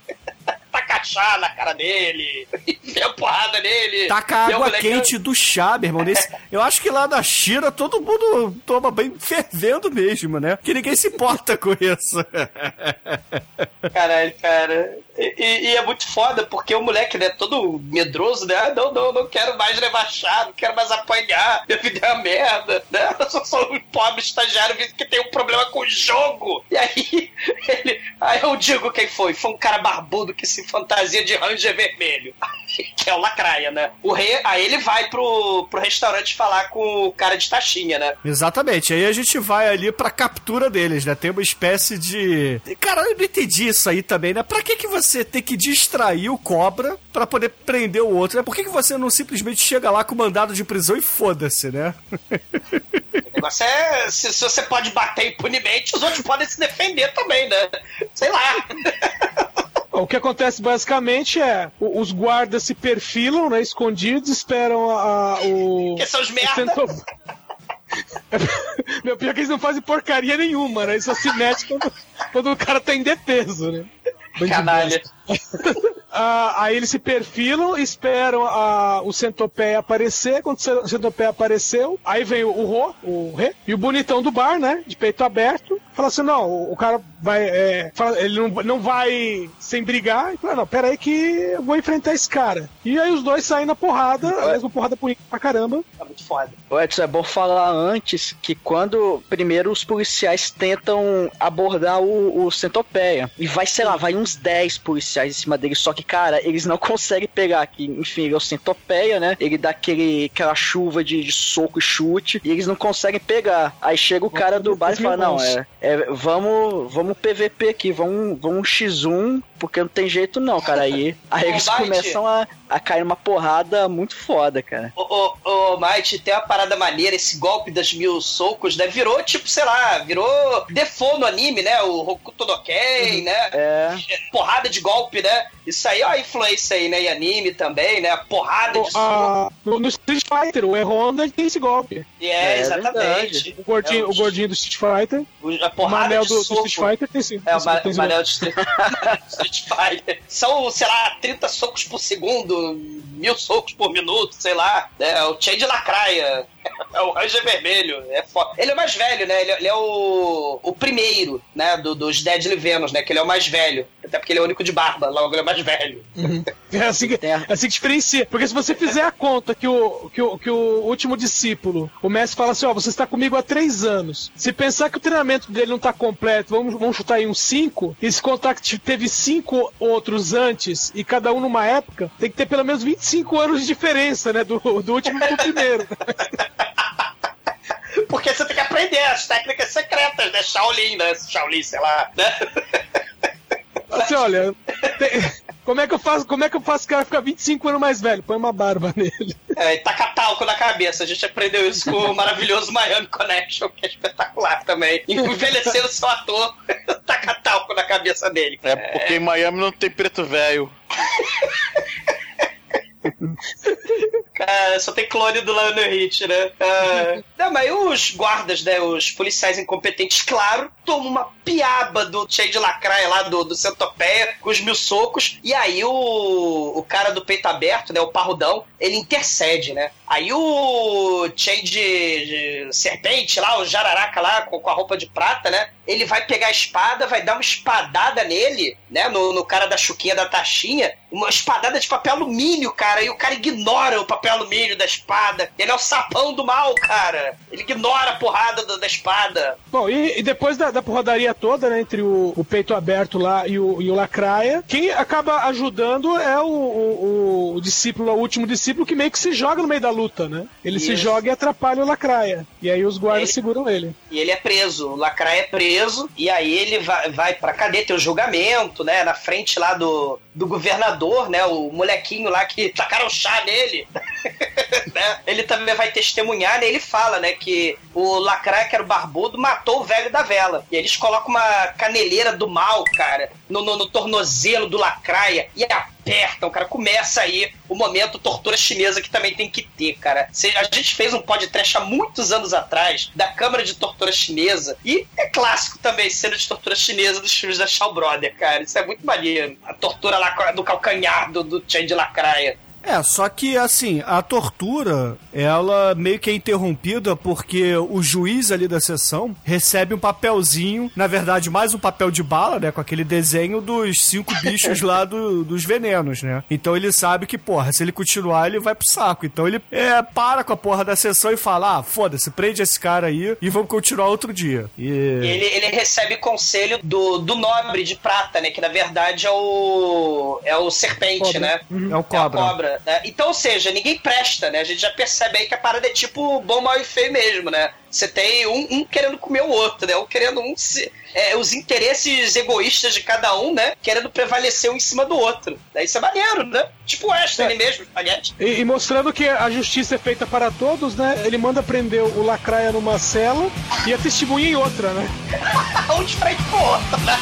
Taca chá na cara dele, enfia a porrada nele. Taca o água moleque- quente do chá, meu irmão. Nesse, eu acho que lá na China todo mundo toma banho fervendo mesmo, né? Que ninguém se importa com isso. Caralho, cara. E, e- e é muito foda, porque o moleque, né, todo medroso, né? Ah, não, não, não quero mais levar chá, não quero mais apanhar, minha vida é uma merda, né? Eu sou só um pobre estagiário que tem um problema com o jogo. E aí, ele. Aí eu digo quem foi. Foi um cara barbudo que se fantasia de ranger vermelho. Que é o Lacraia, né? O rei, aí ele vai pro, pro restaurante falar com o cara de taxinha, né? Exatamente. Aí a gente vai ali pra captura deles, né? Tem uma espécie de. Cara, eu não entendi isso aí também, né? Pra que, que você tem que distrair o cobra pra poder prender o outro, né? Por que, que você não simplesmente chega lá com mandado de prisão e foda-se, né? O negócio é. Se, se você pode bater impunemente, os outros podem se defender também, né? Sei lá. O que acontece basicamente é os guardas se perfilam, né, escondidos, esperam a, a- o. Que são os merda. cento- Meu pior é que eles não fazem porcaria nenhuma, né? Eles só se metem quando, quando o cara tá indefeso, né? Canalha. Ah, aí eles se perfilam, esperam a, o centopeia aparecer. Quando o centopeia apareceu, aí vem o, o Rô, o Rê, e o bonitão do bar, né? De peito aberto. Fala assim: não, o, o cara vai. é, fala- ele não, não vai sem brigar. E fala: não, pera aí que eu vou enfrentar esse cara. E aí os dois saem na porrada, aliás, uma porrada bonita pra caramba. Tá muito foda. Ô, Edson, é bom falar antes que quando primeiro os policiais tentam abordar o, o centopeia, e vai, sei lá, vai uns 10 policiais em cima dele, só que, cara, eles não conseguem pegar aqui. Enfim, ele é o centopeia, né? Ele dá aquele, aquela chuva de, de soco e chute, e eles não conseguem pegar. Aí chega o cara do bar e fala, não, é, é, vamos, vamos PVP aqui, vamos, vamos X1, porque não tem jeito não, cara. Aí, aí eles começam a, a cair numa porrada muito foda, cara. Ô, ô, ô, Might, tem uma parada maneira, esse golpe das mil socos, né? Virou, tipo, sei lá, virou default no anime, né? O Hokuto no Ken, né? É. Porrada de golpe, né? Isso aí é uma influência aí, né? E anime também, né? Porrada de soco. Ah, no, no Street Fighter, o E-Honda tem esse golpe. E é, é exatamente. O gordinho, É, o gordinho do Street Fighter. o- a O porrada Manel de do, do. Street Fighter tem sim. É, o, ma tem o Manel de Street Street Fighter. São, sei lá, 30 socos por segundo, mil socos por minuto, sei lá. É o Chain de Lacraia. É o Ranger Vermelho. É foda. Ele é o mais velho, né? Ele, é- ele é o, o primeiro, né? Do, dos Deadly Venom, né? Que ele é o mais velho. Até porque ele é o único de barba, logo ele é o mais velho. É assim, que, a- é assim que diferencia. Porque se você fizer a conta que o, que o, que o último discípulo, o mestre fala assim: ó, você está comigo há três anos. Se pensar que o treinamento dele não está completo, vamos, vamos chutar aí uns cinco, e se contar que te- teve cinco outros antes, e cada um numa época, tem que ter pelo menos 25 anos de diferença, né? Do, do último pro primeiro. Porque você tem que aprender as técnicas secretas, né? Shaolin, né? Shaolin, sei lá, né? Assim, olha, tem- como é que eu faço, como é que eu faço o cara ficar 25 anos mais velho? Põe uma barba nele. É, e taca talco na cabeça. A gente aprendeu isso com o maravilhoso Miami Connection, que é espetacular também. Envelhecer o seu ator, taca talco na cabeça dele. É porque em Miami não tem preto velho. Cara, só tem clone do Lionel Hit, né? Ah, não, mas os guardas, né? Os policiais incompetentes, claro, tomam uma piaba do cheio de lacraia lá do, do Centopeia com os mil socos. E aí o, o cara do peito aberto, né? O parrudão, ele intercede, né? Aí o cheio de, de serpente lá, o jararaca lá com, com a roupa de prata, né? Ele vai pegar a espada, vai dar uma espadada nele, né? No, no cara da chuquinha da taxinha. Uma espadada de papel alumínio, cara. E o cara ignora o papel alumínio da espada. Ele é o sapão do mal, cara. Ele ignora a porrada da, da espada. Bom, e, e depois da, da porradaria toda, né, entre o, o peito aberto lá e o, e o Lacraia, quem acaba ajudando é o, o, o discípulo, o último discípulo, que meio que se joga no meio da luta, né? Ele se Isso. joga e atrapalha o Lacraia. E aí os guardas Ele- seguram ele. E ele é preso. O Lacraia é preso. E aí ele vai, vai pra cadeia, tem o julgamento, né? Na frente lá do, do governador, né? O molequinho lá que tacaram chá nele. né? Ele também vai testemunhar, né? Ele fala, né? Que o Lacraia, que era o barbudo, matou o velho da vela. E eles colocam uma caneleira do mal, cara, no, no, no tornozelo do Lacraia e apertam, cara. Começa aí o momento tortura chinesa que também tem que ter, cara. A gente fez um podcast há muitos anos atrás da Câmara de Tortura Chinesa e é clássico também cena de tortura chinesa dos filmes da Shaw Brother, cara. Isso é muito maneiro. A tortura lá do calcanhar do, do Chen de Lacraia. É, só que assim, a tortura, ela meio que é interrompida porque o juiz ali da sessão recebe um papelzinho, na verdade, mais um papel de bala, né? Com aquele desenho dos cinco bichos lá do- dos venenos, né? Então ele sabe que, porra, se ele continuar, ele vai pro saco. Então ele é, para com a porra da sessão e fala: ah, foda-se, prende esse cara aí e vamos continuar outro dia. E. Ele, ele recebe conselho do, do nobre de prata, né? Que na verdade é o. é o serpente, Cobra. né? É o É a cobra. Né? Então, ou seja, ninguém presta, né? A gente já percebe aí que a parada é tipo bom, mal e feio mesmo, né? Você tem um, um querendo comer o outro, né? Um querendo um. se- é, os interesses egoístas de cada um, né? Querendo prevalecer um em cima do outro. Daí Isso é maneiro, né? Tipo o Western mesmo, espaguete. E, e mostrando que a justiça é feita para todos, né? Ele manda prender o Lacraia numa cela e a testemunha em outra, né? um de frente pro outro, né?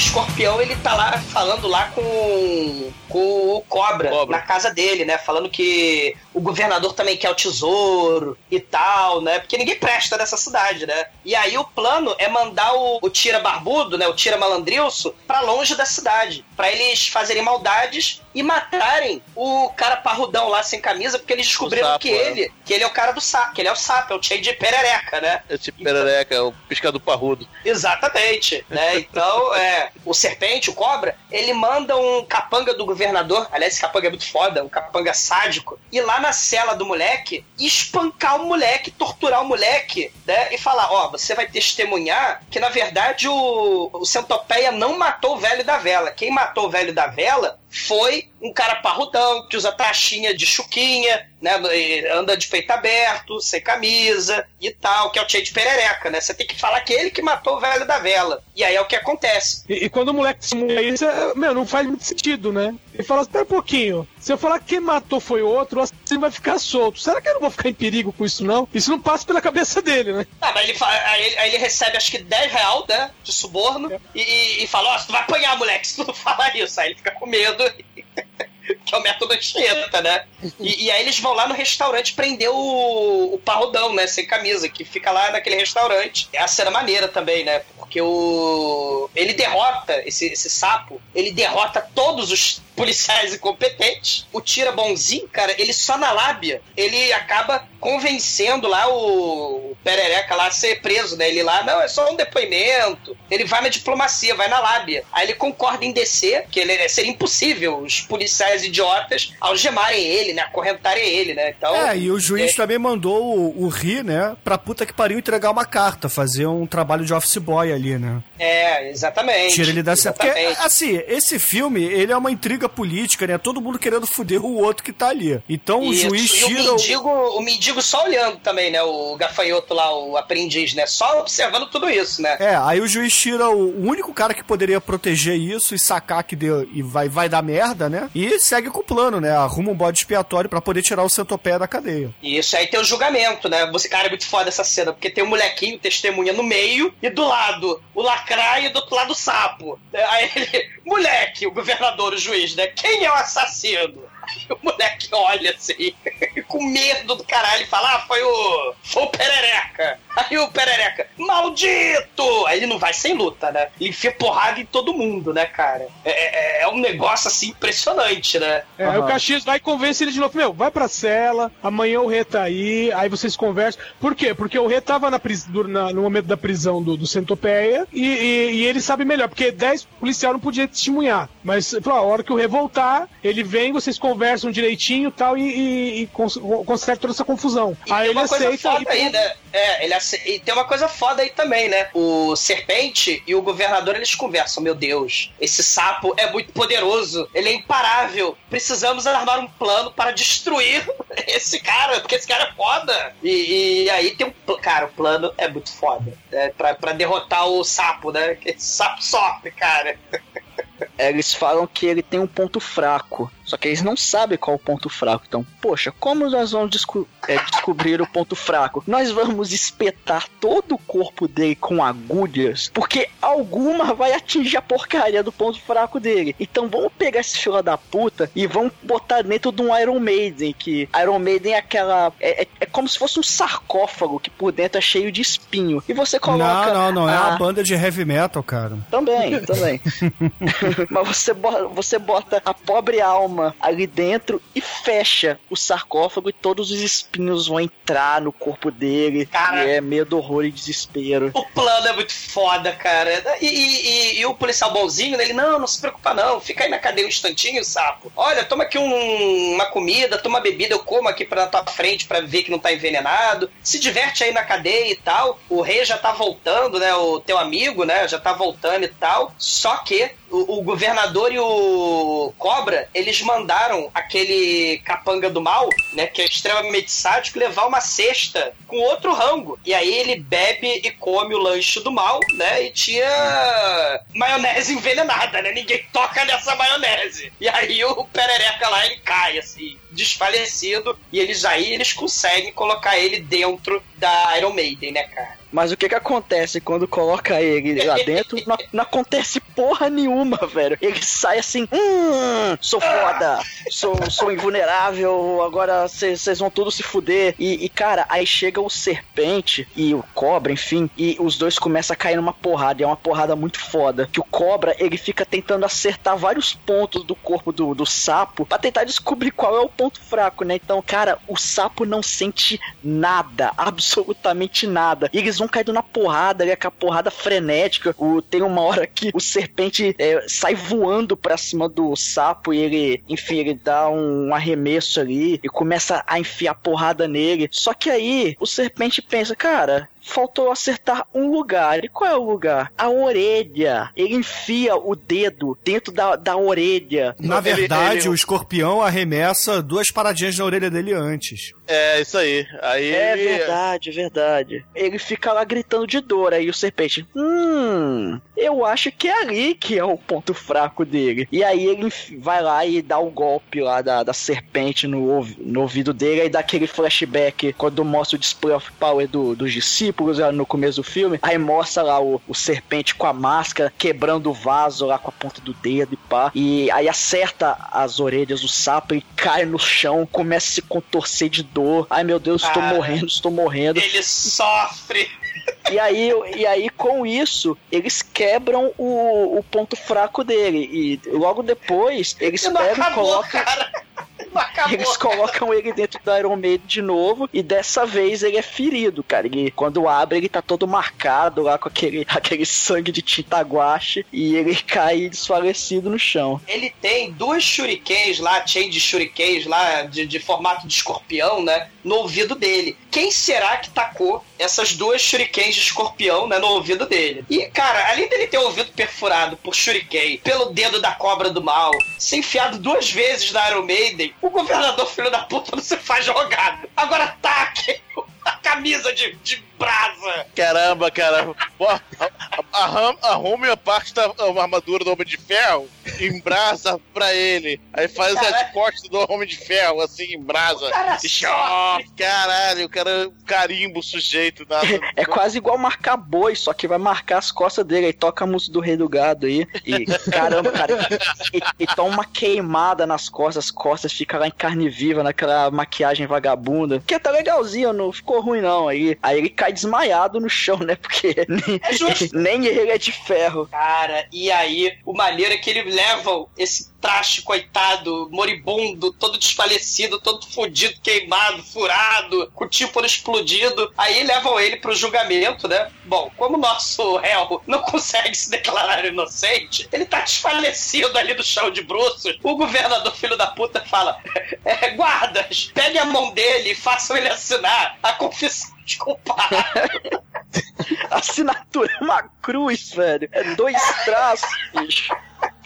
Escorpião, ele tá lá falando lá com, com o cobra, Cobra. na casa dele, né? Falando que o governador também quer o tesouro e tal, né? Porque ninguém presta nessa cidade, né? E aí o plano é mandar o, o Tira Barbudo, né? O Tira Malandrilso, pra longe da cidade. pra eles fazerem maldades e matarem o cara parrudão lá sem camisa, porque eles descobriram sapo, que é. ele, que ele é o cara do sapo, que ele é o sapo, é o cheio de perereca, né? Esse perereca, é o piscador parrudo. Exatamente, né? Então, é, o serpente, o cobra, ele manda um capanga do governador, aliás, esse capanga é muito foda, um capanga sádico, ir lá na cela do moleque espancar o moleque, torturar o moleque, né? E falar, ó, você vai testemunhar que, na verdade, o, o centopeia não matou o velho da vela. Quem matou o velho da vela foi um cara parrudão, que usa taxinha de chuquinha, né? Anda de peito aberto, sem camisa e tal, que é o cheio de perereca, né? Você tem que falar que ele que matou o velho da vela. E aí é o que acontece. E, e quando o moleque testemunha isso, é, meu, não faz muito sentido, né? Ele fala, espera um pouquinho. Se eu falar que quem matou foi outro, assim vai ficar solto. Será que eu não vou ficar em perigo com isso, não? Isso não passa pela cabeça dele, né? Ah, mas ele, aí, ele- ele recebe acho que 10 real, né? De suborno. E, e, e fala, ó, tu vai apanhar, moleque, se tu não falar isso. Aí ele fica com medo. que é o método Anchieta, né? E, e aí eles vão lá no restaurante prender o, o parrudão, né? Sem camisa, que fica lá naquele restaurante. É a cena maneira também, né? Porque o. Ele derrota esse, esse sapo, ele derrota todos os policiais incompetentes. O Tira bonzinho, cara, ele só na lábia, ele acaba convencendo lá o Perereca lá a ser preso, né? Ele lá, não, é só um depoimento. Ele vai na diplomacia, vai na lábia. Aí ele concorda em descer, que ele, seria impossível os policiais idiotas algemarem ele, né? Acorrentarem ele, né? Então, É, e o juiz é, também mandou o, o Ri, né, pra puta que pariu entregar uma carta, fazer um trabalho de office boy ali, né? É, exatamente. Tira ele da cena. Porque, Exatamente. assim, esse filme, ele é uma intriga política, né? Todo mundo querendo foder o outro que tá ali. Então o Isso, juiz e o tira o... mendigo, o mendigo só olhando também, né? O gafanhoto lá, o aprendiz, né? Só observando tudo isso, né? É, aí o juiz tira o, o único cara que poderia proteger isso e sacar que deu e vai, vai dar merda, né? E segue com o plano, né? Arruma um bode expiatório pra poder tirar o centopeia da cadeia. E isso aí tem o julgamento, né? Você, cara, é muito foda essa cena, porque tem um molequinho, testemunha no meio, e do lado o lacraia e do outro lado o sapo. Aí ele, moleque, o governador, o juiz, né? Quem é o assassino? Aí o moleque olha assim, com medo do caralho, e fala: Ah, foi o. Foi o Perereca. Aí o Perereca, maldito! Aí ele não vai sem luta, né? Ele enfia porrada em todo mundo, né, cara? É, é- é um negócio assim impressionante, né? É, Aí o Caxias vai e convence ele de novo. Meu, vai pra cela, amanhã o Rê tá aí, aí vocês conversam. Por quê? Porque o Rê tava na pris- na- no momento da prisão do, do Centopeia e, e- e ele sabe melhor, porque 10 policial não podia testemunhar. Mas falou, a hora que o Rê voltar, ele vem, vocês conversam direitinho e tal, e, e, e cons conserta toda essa confusão. E aí tem ele uma coisa aceita foda e aí, né? É, ele ace... e tem uma coisa foda aí também, né? O Serpente e o governador eles conversam. Meu Deus, esse sapo é muito poderoso, ele é imparável. Precisamos armar um plano para destruir esse cara, porque esse cara é foda. E, e aí tem um. Cara, o plano é muito foda. É, pra, pra derrotar o sapo, né? Que esse sapo sofre, cara. Eles falam que ele tem um ponto fraco. Só que eles não sabem qual é o ponto fraco. Então, poxa, como nós vamos desco- é, descobrir o ponto fraco? Nós vamos espetar todo o corpo dele com agulhas, porque alguma vai atingir a porcaria do ponto fraco dele. Então vamos pegar esse filho da puta e vamos botar dentro de um Iron Maiden, que Iron Maiden é aquela. É, é- é como se fosse um sarcófago que por dentro é cheio de espinho. E você coloca. não, não, não. É a- uma banda de heavy metal, cara. também, também. Mas você bota, você bota a pobre alma ali dentro e fecha o sarcófago e todos os espinhos vão entrar no corpo dele. Cara. É medo, horror e desespero. O plano é muito foda, cara. E, e- e- e o policial bonzinho, né, ele, não, não se preocupa não, fica aí na cadeia um instantinho, sapo. Olha, toma aqui um- uma comida, toma uma bebida, eu como aqui pra tua frente pra ver que não tá envenenado. Se diverte aí na cadeia e tal. O rei já tá voltando, né, o teu amigo, né, já tá voltando e tal. Só que o, governador e o Cobra, eles mandaram aquele capanga do mal, né, que é extremamente sádico, levar uma cesta com outro rango. E aí ele bebe e come o lanche do mal, né, e tinha maionese envenenada, né, ninguém toca nessa maionese. E aí o perereca lá, ele cai, assim, desfalecido, e eles aí, eles conseguem colocar ele dentro da Iron Maiden, né, cara. Mas o que que acontece quando coloca ele lá dentro? Não, não acontece porra nenhuma, velho. Ele sai assim, hum, sou foda, sou, sou invulnerável, agora vocês vão tudo se fuder. E, e, cara, aí chega o serpente e o cobra, enfim, e os dois começam a cair numa porrada. E é uma porrada muito foda. Que o cobra, ele fica tentando acertar vários pontos do corpo do, do sapo pra tentar descobrir qual é o ponto fraco, né? Então, cara, o sapo não sente nada, absolutamente nada. E eles vão caindo na porrada, ali, aquela porrada frenética. O, tem uma hora que o serpente é, sai voando pra cima do sapo e ele, enfim, ele dá um arremesso ali e começa a enfiar porrada nele. Só que aí o serpente pensa, cara. Faltou acertar um lugar. E qual é o lugar? A orelha. Ele enfia o dedo dentro da, da orelha. Na Ele- verdade, ele- o escorpião arremessa duas paradinhas na orelha dele antes. É, isso aí. Aí É ele- verdade, é verdade. Ele fica lá gritando de dor, aí o serpente, hum, eu acho que é ali que é o ponto fraco dele. E aí ele vai lá e dá o golpe lá da, da serpente no, no ouvido dele, aí dá aquele flashback quando mostra o display of power do- dos discípulos no começo do filme, aí mostra lá o, o serpente com a máscara, quebrando o vaso lá com a ponta do dedo e pá, e aí acerta as orelhas do sapo e cai no chão, começa a se contorcer de dor. Ai meu Deus, estou Ah. morrendo, estou morrendo. Ele sofre. E aí, e aí, com isso, eles quebram o, o ponto fraco dele. E logo depois, eles Não pegam e colocam. cara. Acabou, Eles colocam ele dentro do Iron Maiden de novo e dessa vez ele é ferido, cara. Ele, quando abre, ele tá todo marcado lá com aquele, aquele sangue de tinta guache e ele cai desfalecido no chão. Ele tem duas shurikens lá, chain de shurikens lá, de, de formato de escorpião, né? No ouvido dele. Quem será que tacou essas duas shurikens de escorpião, né? No ouvido dele? E, cara, além dele ter o ouvido perfurado por shuriken, pelo dedo da cobra do mal, ser enfiado duas vezes na Iron Maiden, o governador filho da puta não se faz jogado. Agora ataque a camisa de, de brasa. Caramba, cara. Pô, arrum- Arrume a parte da a armadura do Homem de Ferro, embrasa pra ele. Aí faz Caralho. as costas do Homem de Ferro, assim, embrasa. cara E sofre. chó, Caralho, o cara carimba o sujeito. Nada. É quase igual marcar boi, só que vai marcar as costas dele. Aí toca a música do Rei do Gado aí. E caramba, cara. E, e toma uma queimada nas costas, as costas fica lá em carne viva, naquela maquiagem vagabunda. Que tá legalzinho, não ficou ruim não. Aí, aí ele cai desmaiado no chão, né? Porque nem, É nem ele é de ferro. Cara, e aí, o maneiro é que eles levam esse traste, coitado, moribundo, todo desfalecido, todo fudido, queimado, furado, com o tímpano explodido. Aí levam ele pro julgamento, né? Bom, como o nosso réu não consegue se declarar inocente, ele tá desfalecido ali no chão de bruços. O governador, filho da puta, fala: é, guardas, peguem a mão dele e façam ele assinar a confissão de culpado. Assinatura é uma cruz, velho. É dois traços, bicho.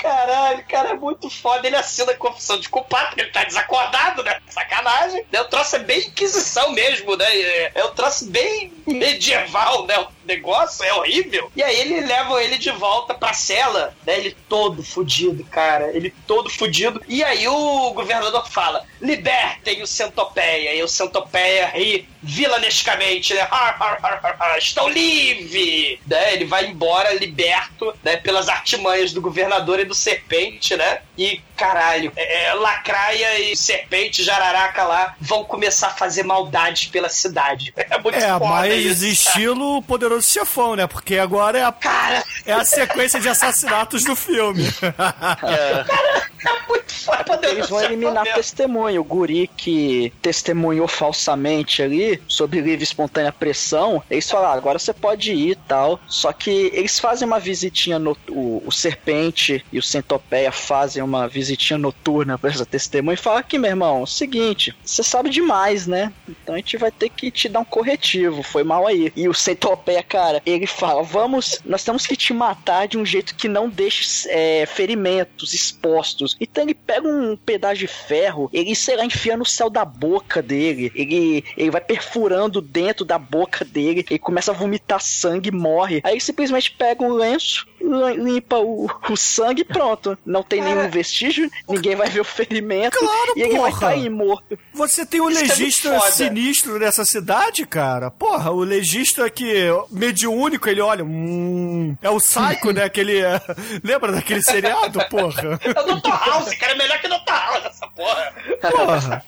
Caralho, cara, é muito foda. Ele assina a confissão de culpado, porque ele tá desacordado, né? Sacanagem. né? O troço é bem Inquisição mesmo, né? É, é um troço bem medieval, né? Negócio é horrível. E aí ele leva ele de volta pra cela, né? Ele todo fudido, cara. Ele todo fudido. E aí o governador fala: libertem o Centopeia. E o Centopeia ri vilanescamente, né? Har, har, har, har, Estou livre! Né? Ele vai embora liberto, né? Pelas artimanhas do governador e do serpente, né? E caralho, é, é, Lacraia e serpente, jararaca lá vão começar a fazer maldades pela cidade. É muito É, mas isso, estilo poderoso chefão, né? Porque agora é a, Cara, é a sequência de assassinatos do filme. é muito foda. Eles vão eliminar testemunho. O guri que testemunhou falsamente ali, sob livre espontânea pressão, eles falam, ah, agora você pode ir e tal. Só que eles fazem uma visitinha, no, o, o Serpente e o Centopeia fazem uma visitinha noturna pra essa testemunha e falam aqui, meu irmão, seguinte, você sabe demais, né? Então a gente vai ter que te dar um corretivo, foi mal aí. E o Centopeia, cara, ele fala, vamos, nós temos que te matar de um jeito que não deixe é, ferimentos expostos. Então ele pega um pedaço de ferro, ele, sei lá, enfia no céu da boca dele, ele, ele vai perfurando dentro da boca dele, ele começa a vomitar sangue e morre. Aí ele simplesmente pega um lenço, limpa o, o sangue e pronto. Não tem nenhum vestígio, ninguém vai ver o ferimento Claro, e ele vai porra. cair morto. Você tem o Isso é legista foda. sinistro nessa cidade, cara. Porra, o legista que mediúnico, ele olha, hum, é o Psycho, né? Aquele, é, lembra daquele seriado, porra? É o Dr. House, cara, é melhor que o Dr. House essa porra. Porra.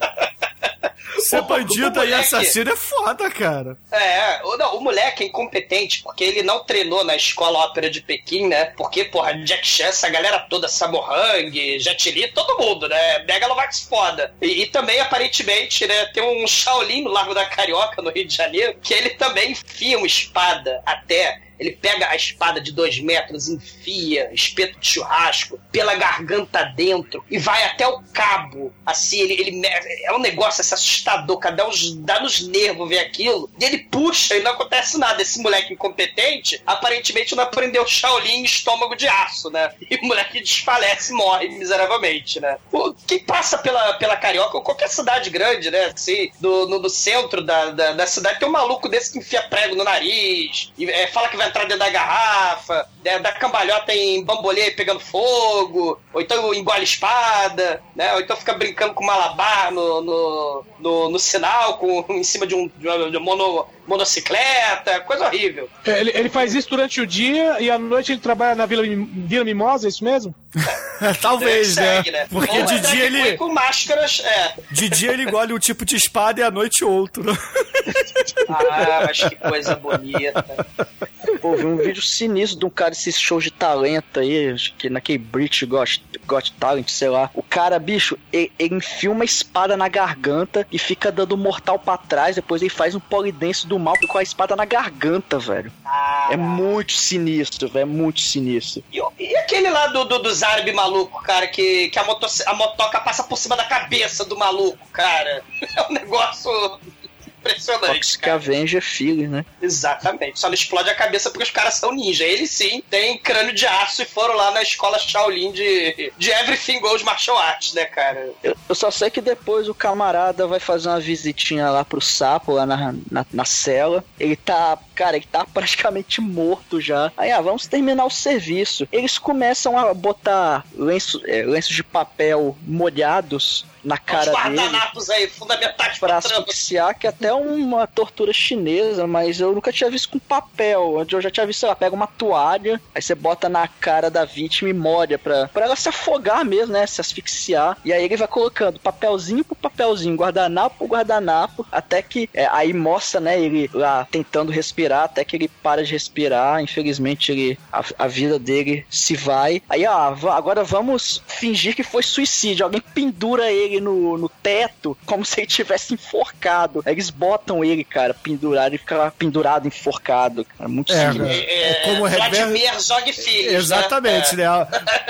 Ser bandido e moleque- assassino é foda, cara. É, o, não, o moleque é incompetente porque ele não treinou na escola ópera de Pequim, né? Porque, porra, Jack Chan, essa galera toda, Samurang, Jet Li, todo mundo, né? Megalovax foda. E, e também, aparentemente, né, tem um Shaolin no Largo da Carioca, no Rio de Janeiro, que ele também enfia uma espada até ele pega a espada de dois metros, enfia, espeto de churrasco, pela garganta dentro e vai até o cabo. Assim, ele, ele é um negócio assustador, cara, dá, uns, dá nos nervos ver aquilo. E ele puxa e não acontece nada. Esse moleque incompetente, aparentemente não aprendeu Shaolin estômago de aço, né? E o moleque desfalece e morre miseravelmente, né? O, quem passa pela, pela Carioca, ou qualquer cidade grande, né? Assim, do, no, no centro da, da, da cidade, tem um maluco desse que enfia prego no nariz, e é, fala que vai entrar dentro da garrafa, é, dá cambalhota em bambolê pegando fogo, ou então engole espada, né? Ou então fica brincando com malabar no, no, no, no sinal, com, em cima de um, de uma, de mono, monocicleta, coisa horrível. Ele, ele faz isso durante o dia e à noite ele trabalha na Vila, Vila Mimosa, é isso mesmo? Talvez, né? Segue, né? Porque Ou de é dia ele. com máscaras, é. De dia ele engole um tipo de espada e à noite outro. Ah, mas que coisa bonita. Pô, vi um vídeo sinistro de um cara desses shows de talento aí, acho que naquele British Got, Got Talent, sei lá. O cara, bicho, ele, ele enfia uma espada na garganta e fica dando mortal pra trás, depois ele faz um polidense do mal com a espada na garganta, velho. É muito sinistro, velho, é muito sinistro. E, e aquele lá do, do, dos árabes maluco, cara, que, que a, moto, a motoca passa por cima da cabeça do maluco, cara. É um negócio impressionante. Toxic cara. Avenger Feeling, né? Exatamente. Só não explode a cabeça porque os caras são ninja. Eles sim têm crânio de aço e foram lá na escola Shaolin de, de Everything Goes Martial Arts, né, cara? Eu, eu só sei que depois o camarada vai fazer uma visitinha lá pro sapo, lá na, na, na cela. Ele tá, cara, ele tá praticamente morto já. Aí, ah, vamos terminar o serviço. Eles começam a botar lenço, é, lenços de papel molhados na Os cara dele guardanapos aí, fundamentais pra pra asfixiar, que é até uma tortura chinesa, mas eu nunca tinha visto com papel. Eu já tinha visto, sei lá, pega uma toalha, aí você bota na cara da vítima e molha pra, pra ela se afogar mesmo, né? Se asfixiar. E aí ele vai colocando papelzinho por papelzinho, guardanapo por guardanapo, até que é, aí mostra, né, ele lá tentando respirar, até que ele para de respirar. Infelizmente, ele a, a vida dele se vai. Aí, ó, va- agora vamos fingir que foi suicídio. Alguém pendura ele no, no teto, como se ele tivesse enforcado. Aí eles botam ele, cara, pendurado e fica lá pendurado, enforcado. Cara, muito É, sinistro. cara. É, como Vladimir Herbert- Herzog Filhos, Exatamente, né? né?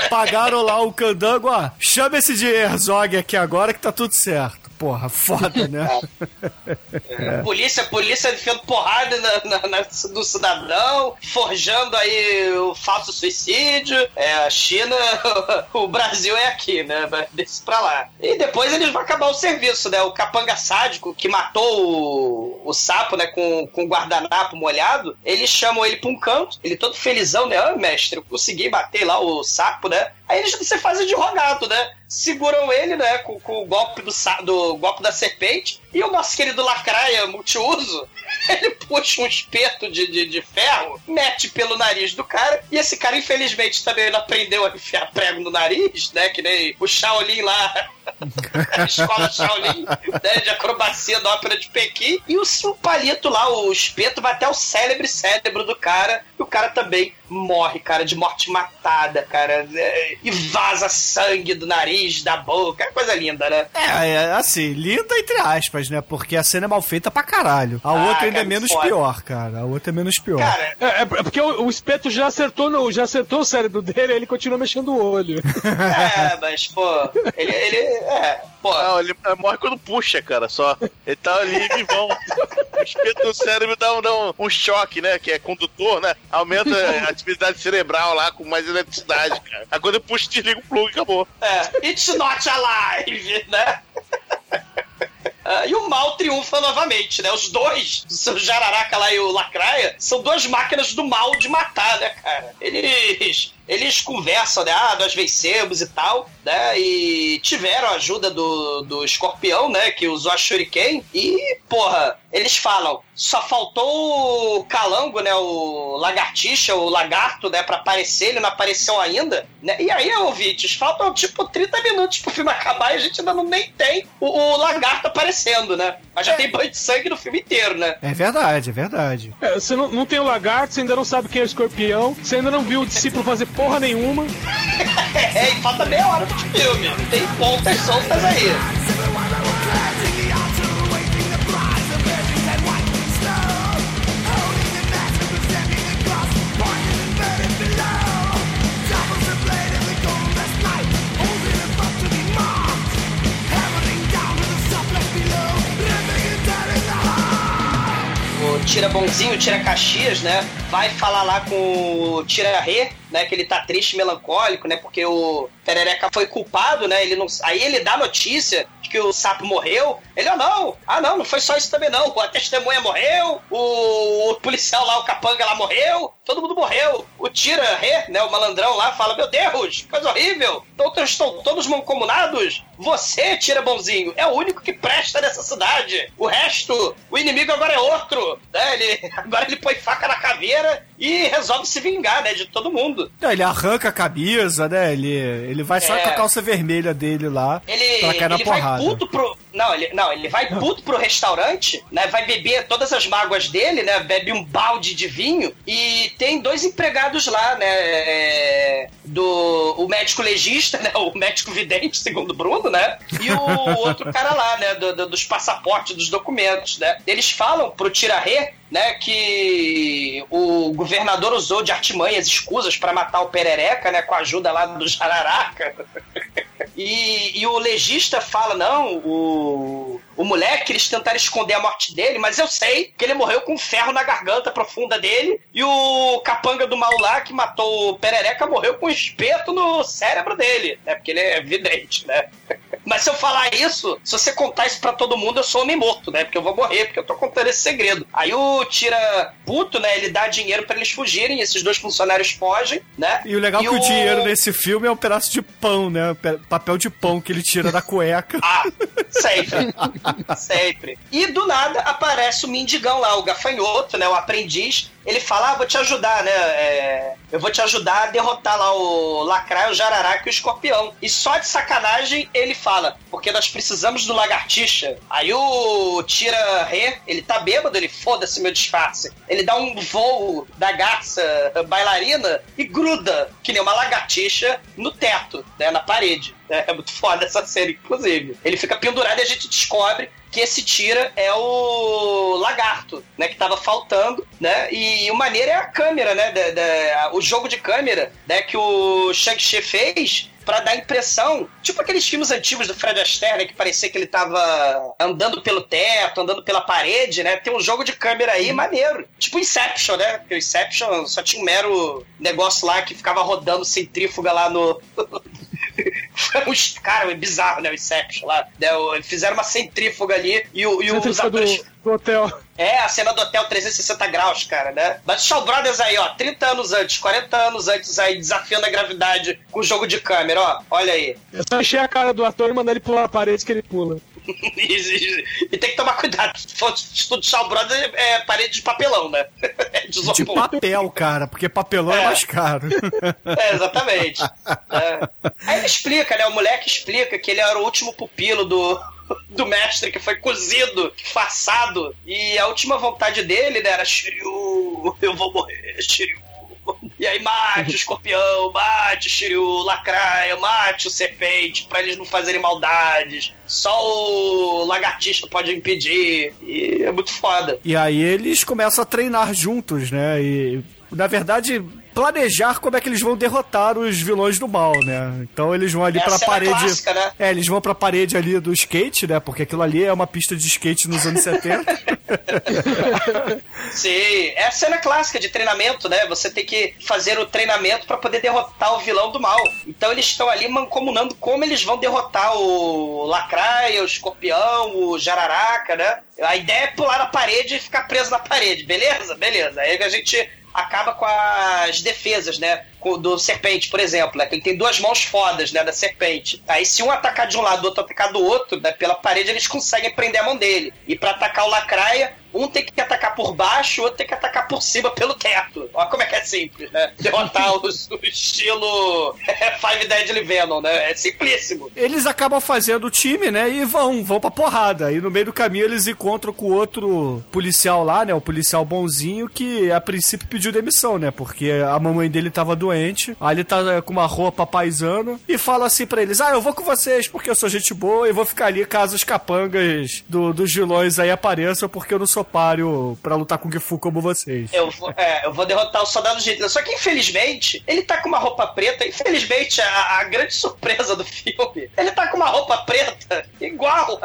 Pagaram lá o candango, ó. Chama esse de Herzog aqui agora que tá tudo certo. Porra, foda, né? É. Polícia, polícia enfiando porrada na, na, na- no cidadão, forjando aí o falso suicídio. É, a China, o Brasil é aqui, né? Vai desse pra lá. E depois eles vão acabar o serviço, né? O capanga sádico que matou o, o sapo, né? Com, com o guardanapo molhado, eles chamam ele pra um canto, ele todo felizão, né? Ah, mestre, eu consegui bater lá o sapo, né? Aí eles se fazem de rogado, né? Seguram ele, né? Com, com o golpe do, do golpe da serpente. E o nosso querido lacraia multiuso, ele puxa um espeto de, de, de ferro, mete pelo nariz do cara. E esse cara, infelizmente, também não aprendeu a enfiar prego no nariz, né? Que nem o Shaolin lá. escola Shaolin, né, de acrobacia da ópera de Pequim. E o, o palito lá, o espeto, vai até o célebre cérebro do cara. E o cara também morre, cara, de morte matada, cara. é, E vaza sangue do nariz, da boca. É coisa linda, né? É, é, assim, linda entre aspas, né? Porque a cena é mal feita pra caralho. A Ah, outra ainda é cara, menos foda. pior, cara. A outra é menos pior. Cara, É, é porque o, o espeto já acertou, no, já acertou o cérebro dele, aí ele continua mexendo o olho. é, mas, pô, ele, ele é, pô, Não, ele é, morre quando puxa, cara, só. Ele tá ali vivão. O espeto no cérebro dá, um, dá um, um choque, né? Que é condutor, né? Aumenta a atividade cerebral lá com mais eletricidade, cara. Aí quando puxa, desliga o plug e acabou. é, it's not alive, né? Ah, e o mal triunfa novamente, né? Os dois, o seu Jararaca lá e o Lacraia, são duas máquinas do mal de matar, né, cara? Eles, eles conversam, né? Ah, nós vencemos e tal, né? E tiveram a ajuda do, do escorpião, né? Que usou a Shuriken. E, porra, eles falam, só faltou o calango, né? O lagartixa, o lagarto, né? Pra aparecer, ele não apareceu ainda, né? E aí, ouvintes, faltam tipo 30 minutos pro filme acabar e a gente ainda não nem tem o, o lagarto aparecendo, né? Mas já tem banho de sangue no filme inteiro, né? É verdade, é verdade. É, você não, não tem o lagarto, você ainda não sabe quem é o escorpião, você ainda não viu o discípulo fazer porra nenhuma. É, e falta meia hora pro filme. Tem pontas soltas aí. Tira Bonzinho, Tira Caxias, né? Vai falar lá com o Tira Rê, né? Que ele tá triste, melancólico, né? Porque o Perereca foi culpado, né? Ele não... Aí ele dá notícia que o sapo morreu. Ele, ah, não, ah, não, não foi só isso também, não. A testemunha morreu, o, o policial lá, o capanga lá morreu, todo mundo morreu. O Tira Rê, né? O malandrão lá fala: Meu Deus, coisa horrível. Todos estão todos mancomunados. Você, Tira Bonzinho, é o único que presta nessa cidade. O resto, o inimigo agora é outro. Né? Ele, agora ele põe faca na caveira e resolve se vingar, né? De todo mundo. ele arranca a camisa, né? Ele, ele vai só É. com a calça vermelha dele lá Ele, pra cair na ele vai porrada. puto pro. Não, ele, não, ele vai puto pro restaurante, né? Vai beber todas as mágoas dele, né? Bebe um balde de vinho. E tem dois empregados lá, né? é, do o médico legista, né? O médico vidente, segundo o Bruno, né? E o outro cara lá, né? do- do- dos passaportes, dos documentos, né? Eles falam pro Tiraré né, que o governador usou de artimanhas, escusas para matar o Perereca, né, com a ajuda lá do Jararaca. E, e o legista fala: não, o, o moleque, eles tentaram esconder a morte dele, mas eu sei que ele morreu com ferro na garganta profunda dele. E o capanga do mal lá que matou o Perereca morreu com um espeto no cérebro dele, né? Porque ele é vidente, né? Mas se eu falar isso, se você contar isso pra todo mundo, eu sou homem morto, né? Porque eu vou morrer, porque eu tô contando esse segredo. Aí o tira puto, né? Ele dá dinheiro pra eles fugirem, esses dois funcionários fogem, né? E o legal é que o... o dinheiro nesse filme é um pedaço de pão, né? Pe- Papel de pão que ele tira da cueca. Ah, sempre. sempre. E do nada aparece o mendigão lá, o gafanhoto, né? O aprendiz. Ele fala: Ah, vou te ajudar, né? É, eu vou te ajudar a derrotar lá o Lacraia, o Jararaca e o Escorpião. E só de sacanagem ele fala: Porque nós precisamos do lagartixa. Aí o Tira Rê, ele tá bêbado, ele foda-se meu disfarce. Ele dá um voo da garça bailarina e gruda, que nem uma lagartixa, no teto, né? Na parede. É muito foda essa cena, inclusive. Ele fica pendurado e a gente descobre que esse tira é o lagarto, né? Que tava faltando, né? E o maneiro é a câmera, né? da- da- o jogo de câmera, né? Que o Shang-Chi fez pra dar impressão, tipo aqueles filmes antigos do Fred Astaire, né, que parecia que ele tava andando pelo teto, andando pela parede, né? Tem um jogo de câmera aí maneiro. Tipo Inception, né? Porque o Inception só tinha um mero negócio lá que ficava rodando centrífuga lá no... Os- Cara, é bizarro, né? O Inception lá. né, Fizeram uma centrífuga ali e, o, e os Centrífuga do, atores. do hotel. É, a cena do hotel 360 graus, cara, né? Mas Shaw Brothers aí, ó, 30 anos antes, 40 anos antes aí, desafiando a gravidade com o jogo de câmera, ó. Olha aí. É só encher a cara do ator e mandar ele pular a parede que ele pula. E, tem que tomar cuidado. Se for Shaw Brothers, é parede de papelão, né? É de De papel, cara, porque papelão é, É. mais caro. É, exatamente. É. Aí ele explica, né? O moleque explica que ele era o último pupilo do, do mestre que foi cozido, façado. E a última vontade dele né, era Shiryu, eu vou morrer, Shiryu. E aí mate o escorpião, mate o Shiryu, lacraia, mate o serpente, pra eles não fazerem maldades. Só o lagartixa pode impedir. E é muito foda. E aí eles começam a treinar juntos, né? E, na verdade, planejar como é que eles vão derrotar os vilões do mal, né? Então eles vão ali É a pra parede. clássica, né? É, eles vão pra parede ali do skate, né? Porque aquilo ali é uma pista de skate nos anos 70. Sim, é a cena clássica de treinamento, né? Você tem que fazer o treinamento pra poder derrotar o vilão do mal. Então eles estão ali mancomunando como eles vão derrotar o Lacraia, o Escorpião, o Jararaca, né? A ideia é pular na parede e ficar preso na parede, beleza? Beleza. Aí a gente acaba com as defesas, né? Do serpente, por exemplo, né? Que ele tem duas mãos fodas, né? Da serpente. Aí se um atacar de um lado, o outro atacar do outro, né? Pela parede, eles conseguem prender a mão dele. E pra atacar o lacraia, um tem que atacar por baixo, o outro tem que atacar por cima pelo teto. Olha como é que é simples, né? Derrotar os- o estilo Five Deadly Venom, né? É simplíssimo. Eles acabam fazendo o time, né? E vão, vão pra porrada. E no meio do caminho eles encontram com o outro policial lá, né? O policial bonzinho que a princípio pediu demissão, né? Porque a mamãe dele tava doente. Aí ele tá é, com uma roupa paisano e fala assim pra eles: Ah, eu vou com vocês porque eu sou gente boa e vou ficar ali caso os capangas do- dos vilões aí apareçam porque eu não sou páreo pra lutar com o Gifu como vocês. Eu vou, é, eu vou derrotar o soldado de Hitler. Só que, infelizmente, ele tá com uma roupa preta. Infelizmente, a, a grande surpresa do filme, ele tá com uma roupa preta igual.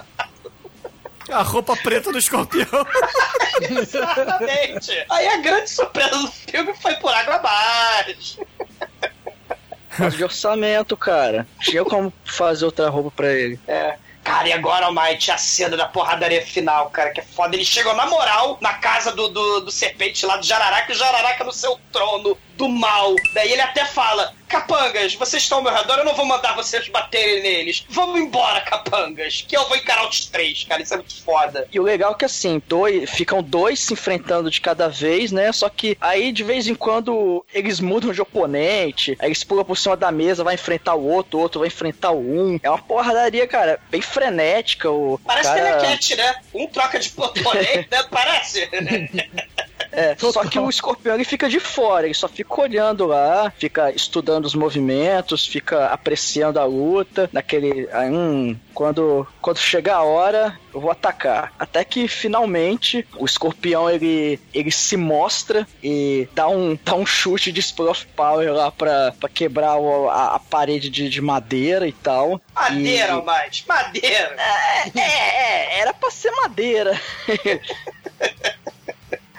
A roupa preta do escorpião. Exatamente. Aí a grande surpresa do filme foi por água abaixo. Causa de orçamento, cara. Tinha como fazer outra roupa pra ele. É. Cara, e agora, Almighty, a cena da porradaria final, cara, que é foda. Eles chegam na moral na casa do, do, do serpente lá do Jararaca, e o Jararaca no seu trono do mal. Daí ele até fala: Capangas, vocês estão ao meu redor, eu não vou mandar vocês baterem neles. Vamos embora, capangas, que eu vou encarar os três, cara. Isso é muito foda. E o legal é que assim, dois, ficam dois se enfrentando de cada vez, né? Só que aí de vez em quando eles mudam de oponente, aí eles pulam por cima da mesa, vai enfrentar o outro, o outro vai enfrentar o um. É uma porradaria, cara, bem frenética. O Parece cara... telecat, né? Um troca de oponente, né? Parece. É, só que o escorpião ele fica de fora, ele só fica olhando lá, fica estudando os movimentos, fica apreciando a luta, naquele. Hum, quando, quando chegar a hora, eu vou atacar. Até que finalmente o escorpião ele, ele se mostra e dá um, dá um chute de Spruff Power lá pra, pra quebrar o- a, a parede de, de madeira e tal. Madeira, E- Almighty, madeira. é, é, era pra ser madeira.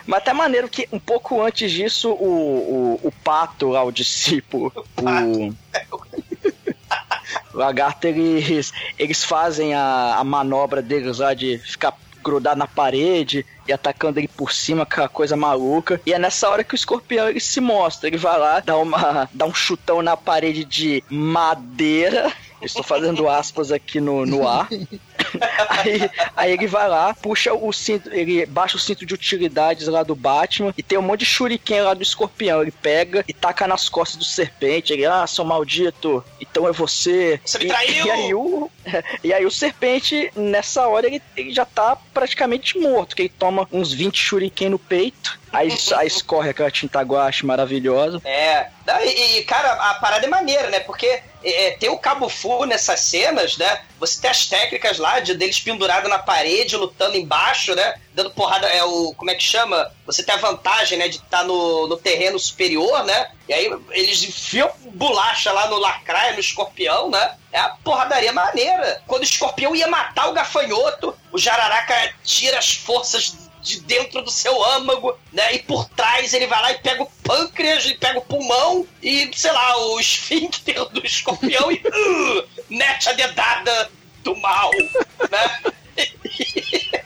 Mas até maneiro que um pouco antes disso, o, o, o pato lá, o discípulo, o. O lagarto, eles, eles fazem a, a manobra deles lá de ficar grudado na parede e atacando ele por cima, aquela coisa maluca. E é nessa hora que o escorpião ele se mostra. Ele vai lá, dá, uma, dá um chutão na parede de madeira. Estou fazendo aspas aqui no, no ar. aí, aí ele vai lá, puxa o cinto, ele baixa o cinto de utilidades lá do Batman e tem um monte de shuriken lá do escorpião. Ele pega e taca nas costas do serpente. Ele, ah, seu maldito, então é você. Você me E- traiu! E, aí o, e aí o serpente, nessa hora, ele, ele já tá praticamente morto, que ele toma uns 20 shuriken no peito. Aí, aí escorre aquela tinta guache maravilhosa. É. E, e, cara, a parada é maneira, né? Porque é, tem o Cabo Fu nessas cenas, né? Você tem as técnicas lá de deles pendurados na parede, lutando embaixo, né? Dando porrada, é o. Como é que chama? Você tem a vantagem, né? De estar no, no terreno superior, né? E aí eles enfiam bolacha lá no lacraia, no escorpião, né? É a porradaria maneira. Quando o escorpião ia matar o gafanhoto, o jararaca tira as forças de dentro do seu âmago, né? E por trás ele vai lá e pega o pâncreas e pega o pulmão e, sei lá, o esfíncter do escorpião e uh, mete a dedada do mal, né?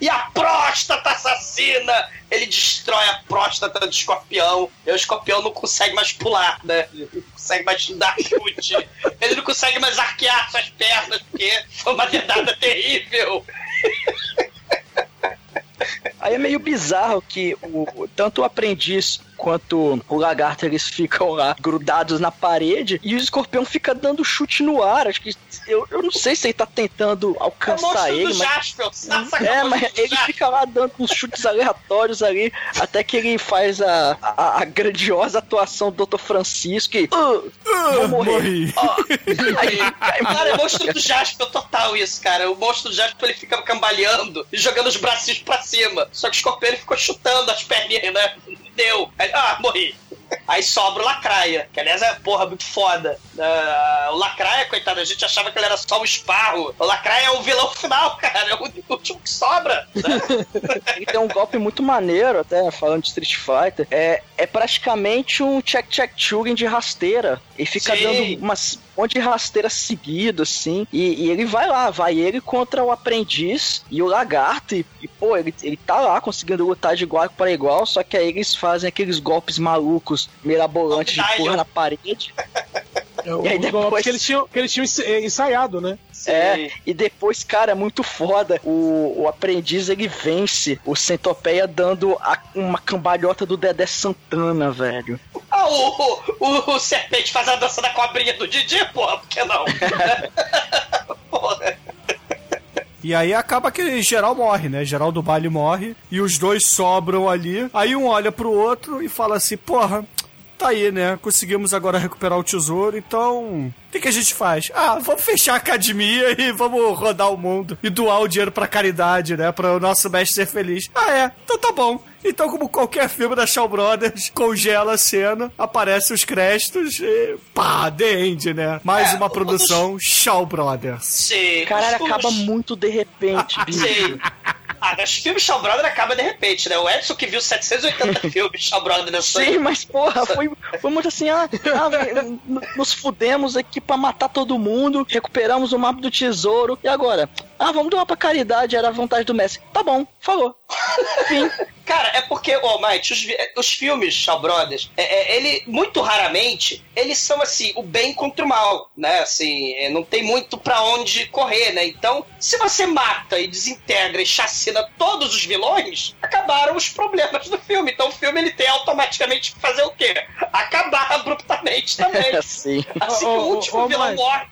E a próstata assassina! Ele destrói a próstata do escorpião. E o escorpião não consegue mais pular, né? Ele não consegue mais dar chute. Ele não consegue mais arquear suas pernas, porque foi uma dedada terrível. Aí é meio bizarro que o, tanto o aprendiz quanto o lagarto eles ficam lá grudados na parede e o escorpião fica dando chute no ar. Acho que eu, eu não sei se ele tá tentando É o alcançar monstro ele, do mas. Jaspel. Saca É, mas ele Jaspel. fica lá dando uns chutes aleatórios ali, até que ele faz a, a, a grandiosa atuação do Dr. Francisco e. "Ah, vou morrer. morri. Ó, aí, aí, Cara, é monstro do Jasper total isso, cara. O monstro do Jasper ele fica cambaleando e jogando os bracinhos pra cima. Só que o escorpião ele ficou chutando as perninhas, né? Deu. Aí, ah, morri. Aí sobra o Lacraia, que aliás é, porra, muito foda. Ah, o Lacraia, coitado, a gente achava que ele era só um esparro. O Lacraia é o vilão final, cara. É o último que sobra. né? Ele tem um golpe muito maneiro, até falando de Street Fighter. É, é praticamente um check check chugging de rasteira. Ele fica Sim. dando umas um monte de rasteira seguido, assim. E, e ele vai lá, vai ele contra o aprendiz e o lagarto. E, e, pô, ele, ele tá lá conseguindo lutar de igual para igual. Só que aí eles fazem aqueles golpes malucos, mirabolantes de porra na parede. É E aí golpe depois- que eles tinham, que eles tinham eh, ensaiado, né? É, e depois, cara, é muito foda. O, o aprendiz ele vence o Centopeia dando a- uma cambalhota do Dedé Santana, velho. Ah, o, o, o serpente faz a dança da cobrinha do Didi, porra, por que não? porra. E aí acaba que geral morre, né? Geral do baile morre e os dois sobram ali. Aí um olha pro outro e fala assim: Porra, tá aí, né? Conseguimos agora recuperar o tesouro, então. O que, que a gente faz? Ah, vamos fechar a academia e vamos rodar o mundo e doar o dinheiro pra caridade, né? Pra o nosso mestre ser feliz. Ah, é? Então tá bom. Então, como qualquer filme da Shaw Brothers, congela a cena, aparecem os créditos e pá, The End, né? Mais É, uma produção Shaw Brothers. Sim. Caralho, os- acaba muito de repente, bicho. Sim. Ah, mas filme Shaw Brother acaba de repente, né? O Edson que viu 780 filmes Shaw Brother nessa Sim, mas porra, foi, foi muito assim, ah, ah, nos fudemos aqui pra matar todo mundo, recuperamos o mapa do tesouro, e agora? Ah, vamos doar pra caridade, era a vontade do Messi. Tá bom, falou. Fim. Cara, é porque, ô, oh, Mike, os, os filmes Shaw Brothers, é, é, ele, muito raramente, eles são assim, o bem contra o mal, né? Assim, é, não tem muito para onde correr, né? Então, se você mata e desintegra e chacina todos os vilões, acabaram os problemas do filme. Então o filme ele tem automaticamente que fazer o quê? Acabar abruptamente também. Sim. Assim que o último vilão morre.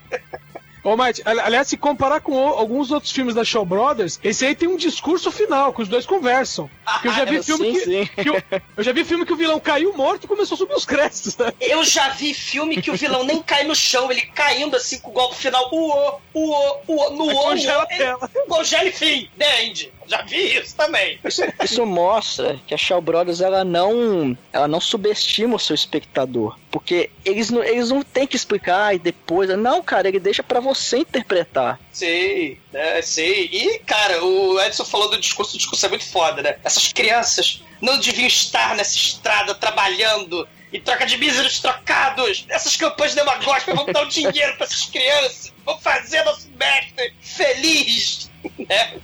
Ô, Mike, aliás, se comparar com o, alguns outros filmes da Shaw Brothers, esse aí tem um discurso final, que os dois conversam. Que eu já vi filme sim, que, que eu, eu, já vi filme que o vilão caiu morto e começou a subir os créditos, né? Eu já vi filme que o vilão nem cai no chão, ele caindo assim com o golpe final, uô, uô, uô, no uô, congela a tela. Congela e fim, the end. Já vi isso também. Isso, isso, mostra que a Shaw Brothers ela não, ela não subestima o seu espectador, porque eles não, eles não têm que explicar e depois, não, cara, ele deixa para você interpretar. Sim, né, sim. E, cara, o Edson falou do discurso, o discurso é muito foda, né? Essas crianças não deviam estar nessa estrada trabalhando em troca de míseros trocados. Essas campanhas demagógicas vão dar o dinheiro para essas crianças. Vão fazer nosso mestre feliz. Né?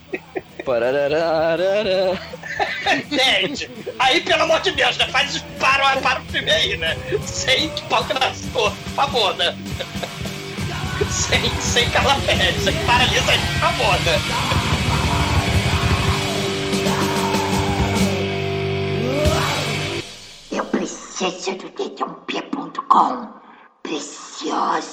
Entende? Aí, pelo amor de Deus, né? Faz para, para o filme aí, né? Sem palco nas cores, por favor, né? sem, sem calafé, sem paralisa aí, por favor, né? Eu preciso do dedãopia.com. Preciosa.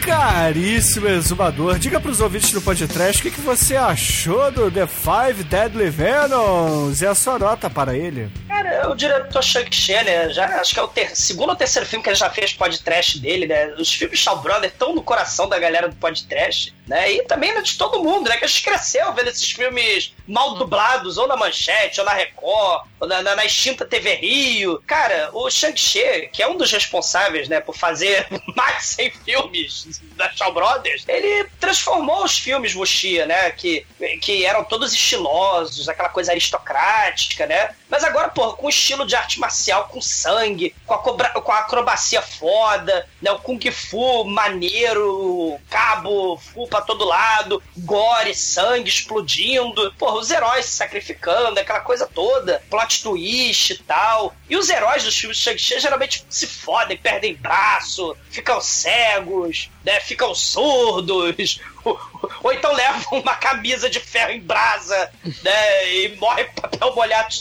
Caríssimo exumador, diga pros ouvintes do podcast o que, que você achou do The Five Deadly Venoms e a sua nota para ele. Cara, o diretor Shang-Chi, né? Já, acho que é o ter, segundo ou terceiro filme que ele já fez podcast dele, né? Os filmes Shaw Brother estão no coração da galera do podcast, né? E também de todo mundo, né? Que a gente cresceu vendo esses filmes mal dublados, ou na Manchete, ou na Record, ou na, na, na extinta TV Rio. Cara, o Shang-Chi, que é um dos responsáveis, né, por fazer mais de 100 filmes da Shaw Brothers, ele transformou os filmes Wuxia, né? Que, que eram todos estilosos, aquela coisa aristocrática, né? Mas agora, pô, com estilo de arte marcial, com sangue, com a, cobra, com a acrobacia foda, né? O Kung Fu maneiro, cabo, fu pra todo lado, gore, sangue explodindo. Porra, os heróis se sacrificando, aquela coisa toda, plot twist e tal. E os heróis dos filmes de Shang-Chi geralmente se fodem, perdem braço, ficam cegos, né? Ficam surdos, ou então levam uma camisa de ferro em brasa, né? E morre papel molhado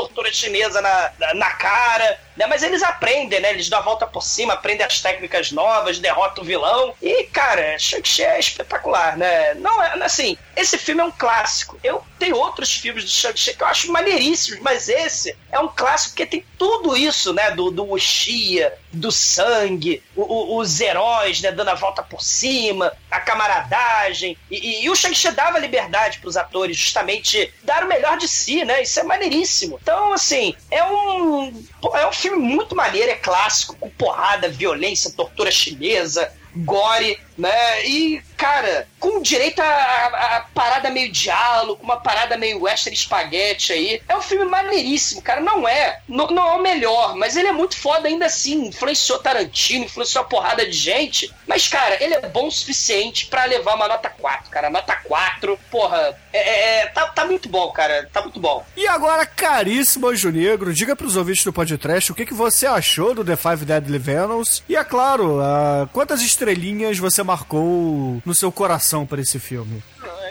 tortura chinesa na, na, cara, né? Mas eles aprendem, né? Eles dão a volta por cima, aprendem as técnicas novas, derrotam o vilão. E, cara, Shang-Chi é espetacular, né? Não é, assim, esse filme é um clássico. Eu tenho outros filmes do Shang-Chi que eu acho maneiríssimos, mas esse é um clássico porque tem tudo isso, né? Do, do Wuxia, do sangue, o, o, os heróis, né? Dando a volta por cima, a camaradagem. E, e, e o Shang-Chi dava liberdade para os atores justamente dar o melhor de si, né? Isso é maneiríssimo. Então, assim, é um, é um filme muito maneiro, é clássico, com porrada, violência, tortura chinesa, gore, né? E, cara, com direito a, a, a, parada meio diálogo, uma parada meio western espaguete aí. É um filme maneiríssimo, cara. Não é. Não, não é o melhor, mas ele é muito foda ainda assim. Influenciou Tarantino, influenciou a porrada de gente. Mas, cara, ele é bom o suficiente para levar uma nota 4, cara. Nota 4, porra, é, é, é, tá, tá muito bom, cara. Tá muito bom. E agora, caríssimo Anjo Negro, diga pros ouvintes do podcast o que, que você achou do The Five Deadly Venoms. E é claro, uh, quantas estrelinhas você marcou no seu coração para esse filme?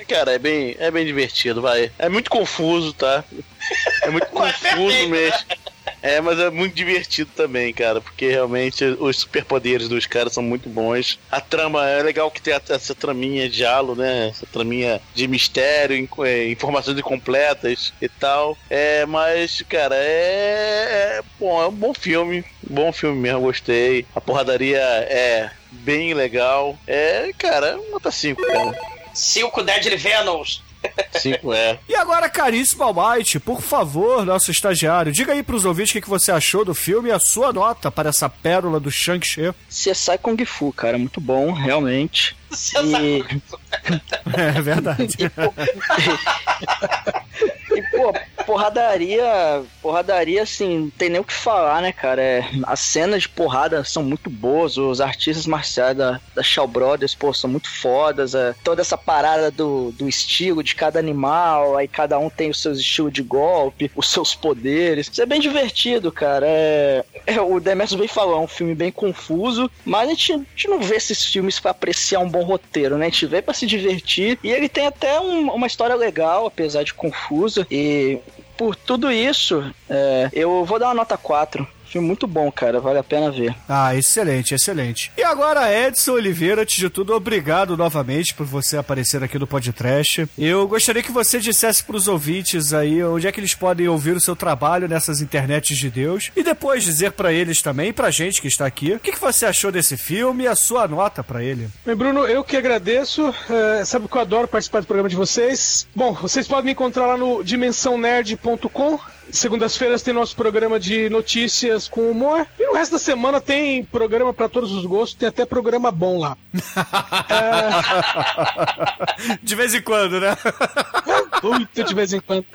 Cara, é bem, é bem divertido, vai. É muito confuso, tá? É muito confuso mesmo. É, mas é muito divertido também, cara, porque realmente os superpoderes dos caras são muito bons. A trama é legal que tem essa traminha de halo, né? Essa traminha de mistério, é, informações incompletas e tal. É, mas, cara, é, é bom, é um bom filme, bom filme mesmo, gostei. A porradaria é bem legal. É, cara, nota 5, cara. 5 Deadly Venoms. 5 é. E agora, caríssimo Almighty, por favor, nosso estagiário, diga aí pros ouvintes o que, que você achou do filme e a sua nota para essa pérola do Shang-Chi. CSI Kung Fu, cara, muito bom, realmente. E... é verdade. e, pô, porradaria, porradaria, assim, não tem nem o que falar, né, cara? É, as cenas de porrada são muito boas, os artistas marciais da, da Shaw Brothers, pô, são muito fodas. É, toda essa parada do, do estilo de cada animal, aí cada um tem os seus estilos de golpe, os seus poderes. Isso é bem divertido, cara. É, é, o Demetrius bem falou, é um filme bem confuso, mas a gente, a gente não vê esses filmes pra apreciar um bom roteiro, né? A gente vê pra se divertir. E ele tem até um- uma história legal, apesar de confusa. E por tudo isso, é, eu vou dar uma nota 4. Filme muito bom, cara. Vale a pena ver. Ah, excelente, excelente. E agora, Edson Oliveira, antes de tudo, obrigado novamente por você aparecer aqui no podcast. Eu gostaria que você dissesse pros ouvintes aí onde é que eles podem ouvir o seu trabalho nessas internets de Deus e depois dizer pra eles também, pra gente que está aqui, o que, que você achou desse filme e a sua nota pra ele. Bem, Bruno, eu que agradeço. É, sabe que eu adoro participar do programa de vocês. Bom, vocês podem me encontrar lá no dimensãonerd.com. Segundas-feiras tem nosso programa de notícias com humor. E no resto da semana tem programa pra todos os gostos. Tem até programa bom lá. De vez em quando, né? Muito de vez em quando.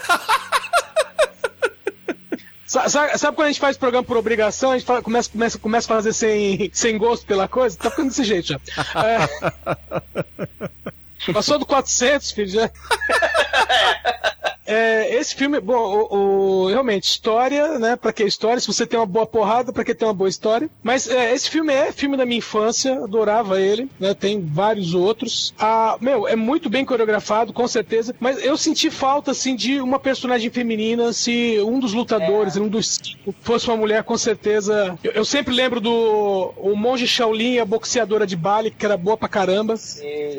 Sa- sa- Sabe, quando a gente faz programa por obrigação, a gente fala- começa, começa, começa a fazer sem, sem gosto pela coisa? Tá ficando desse jeito já. É... Passou do 400, filho, já. É, esse filme, bom, o, o- realmente, história, né? Pra que história? Se você tem uma boa porrada, pra que ter uma boa história? Mas é, esse filme é filme da minha infância, adorava ele, né? Tem vários outros. Ah, meu, é muito bem coreografado, com certeza. Mas eu senti falta, assim, de uma personagem feminina. Se um dos lutadores, um dos cinco, fosse uma mulher, com certeza. Eu, eu sempre lembro do o monge Shaolin, a boxeadora de Bali, que era boa pra caramba.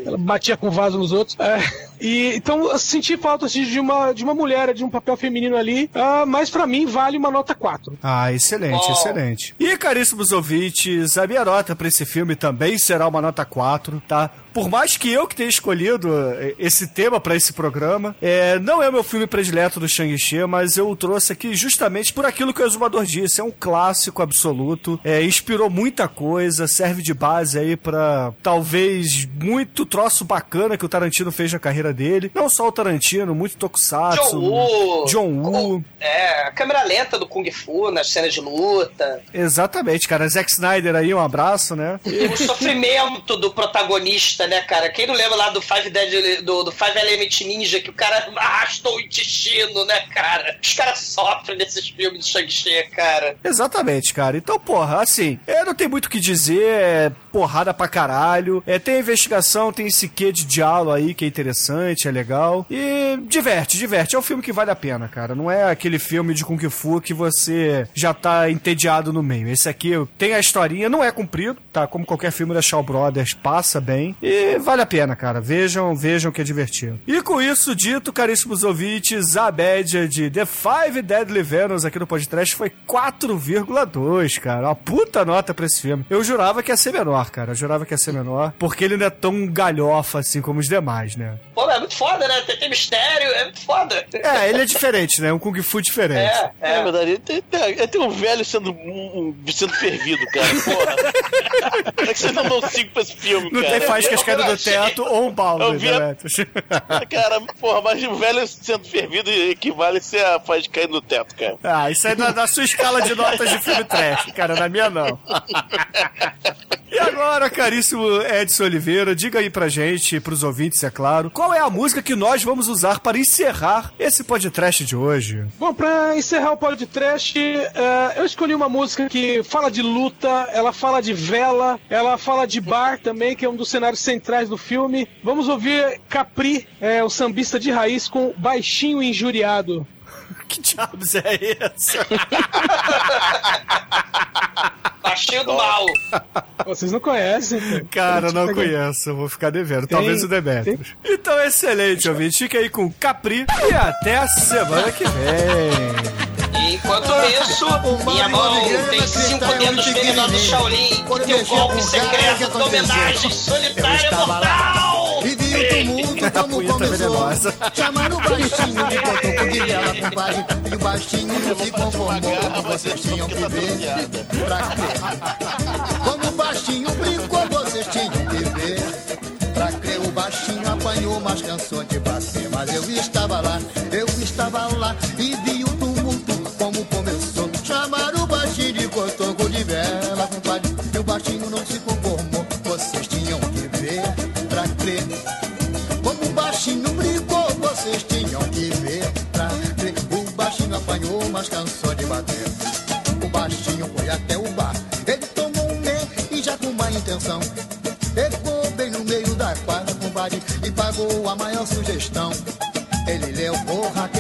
Ela batia com vaso nos outros. É, e então eu senti falta assim, de uma de uma mulher, de um papel feminino ali. ah, mas pra mim vale uma nota 4. Ah, excelente, Bom. excelente. E, caríssimos ouvintes, a minha nota pra esse filme também será uma nota 4, tá? Por mais que eu que tenha escolhido eh, esse tema pra esse programa, é, não é o meu filme predileto do Shang-Chi, mas eu o trouxe aqui justamente por aquilo que o Exumador disse. É um clássico absoluto, é, inspirou muita coisa, serve de base aí pra talvez muito troço bacana que o Tarantino fez na carreira dele. Não só o Tarantino, muito Tokusatsu, John Woo. John Woo. É, a câmera lenta do Kung Fu nas cenas de luta. Exatamente, cara. Zack Snyder aí, um abraço, né? O sofrimento do protagonista, né, cara? Quem não lembra lá do Five Dead, do, do Five Element Ninja, que o cara arrastou o intestino, né, cara? Os caras sofrem nesses filmes do Shang-Chi, cara. Exatamente, cara. Então, porra, assim, é, não tem muito o que dizer, é porrada pra caralho. É, tem investigação, tem esse quê de diálogo aí que é interessante, é legal. E diverte, diverte. É um filme que vale a pena, cara. Não é aquele filme de Kung Fu que você já tá entediado no meio. Esse aqui tem a historinha, não é comprido, tá? Como qualquer filme da Shaw Brothers, passa bem. E vale a pena, cara. Vejam, vejam que é divertido. E com isso dito, caríssimos ouvintes, a média de The Five Deadly Venoms aqui no podcast foi 4,2, cara. Uma puta nota pra esse filme. Eu jurava que ia ser menor, cara. Eu jurava que ia ser menor, porque ele não é tão galhofa assim como os demais, né? Pô, é muito foda, né? Tem, tem mistério, é muito foda. É, ele é diferente, né? Um Kung Fu diferente. É, É, é. verdade. Tem, tem, tem um velho sendo, um, sendo fervido, cara. Porra. Como é que vocês não dão cinco pra esse filme, Não cara? tem faíscas Eu- caindo eu do achei- teto ou um balde, Eu vi né, a-? Cara, porra, mas o velho sendo fervido equivale a ser a faz cair no teto, cara. Ah, isso aí na, na sua escala de notas de filme trash, cara, na minha não. E agora, caríssimo Edson Oliveira, diga aí pra gente, pros ouvintes, é claro, qual é a música que nós vamos usar para encerrar esse podcast de hoje? Bom, pra encerrar o podcast, eh, eu escolhi uma música que fala de luta, ela fala de vela, ela fala de bar também, que é um dos cenários centrais do filme. Vamos ouvir Capri, é, o sambista de raiz, com Baixinho Injuriado. Que diabos é essa? Baixinho do mal. Vocês não conhecem? pô. Cara, não conheço, vou ficar devendo. Talvez o Tem- Demetrius. Então, excelente, ouvinte. Fica aí com Capri e até a semana que vem. Enquanto isso, minha mão tem cinco dedos venenosos Shaolin que tem um golpe secreto de homenagem solitária mortal. Vivi o tumulto A como punheta começou. venenosa. Chamando o baixinho de botou com guilhela, compadre E o baixinho não se conformou como vocês tinham que ver. Pra quê? Como o baixinho brincou, vocês tinham que ver. Pra crer o baixinho apanhou, mas cansou de bater Mas eu estava lá, eu estava estava lá e mas cansou de bater. O baixinho foi até o bar. Ele tomou um pé e já com má intenção. Pegou bem no meio da quadra, compadre, e pagou a maior sugestão. Ele levou raquetada,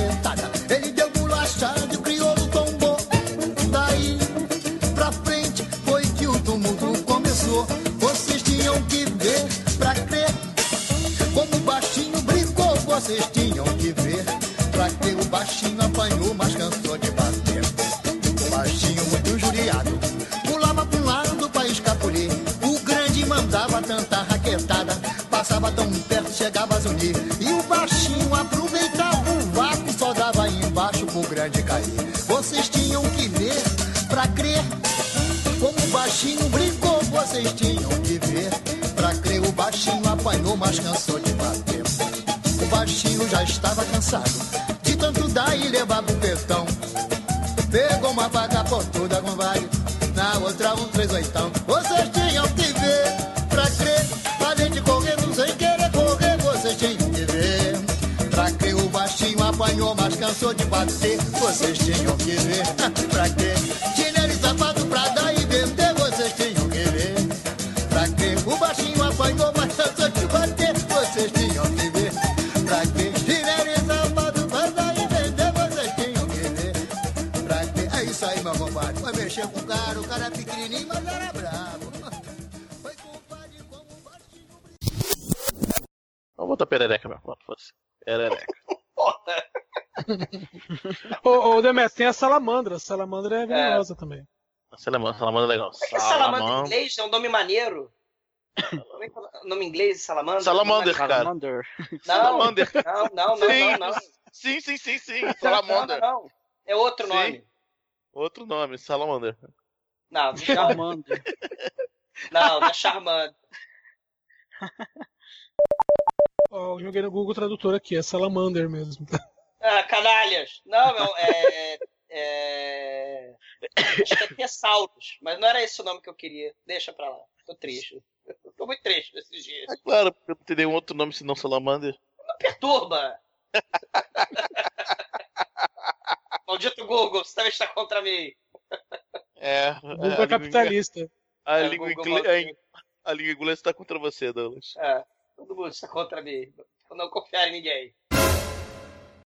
tem a salamandra. A salamandra é venenosa também. Salamandra, salamandra é legal. Por que salamandra em inglês é um nome maneiro? Como é que é o nome em inglês salamandra? Salamander, cara. Salamander. Não, Salamander. não, não, não, Sim. não, não. Sim, sim, sim, sim. Não, Salamander. não, não. É outro Sim. nome. Outro nome, Salamander. Não, não, Salamander. não, não é Charmander. Ó, eu joguei no Google Tradutor aqui, é salamander mesmo. Ah, canalhas. Não, meu, é. É... Acho que é Tessauros, mas não era esse o nome que eu queria. Deixa pra lá. Tô triste. Tô muito triste esses dias. É claro, porque eu não teria um outro nome senão Salamander. Não perturba! Maldito Google, você também está contra mim. É. Google é língua- capitalista. A É, língua Google inglesa. A língua inglesa tá contra você, Douglas. É, todo mundo está contra mim. Eu não confiar em ninguém.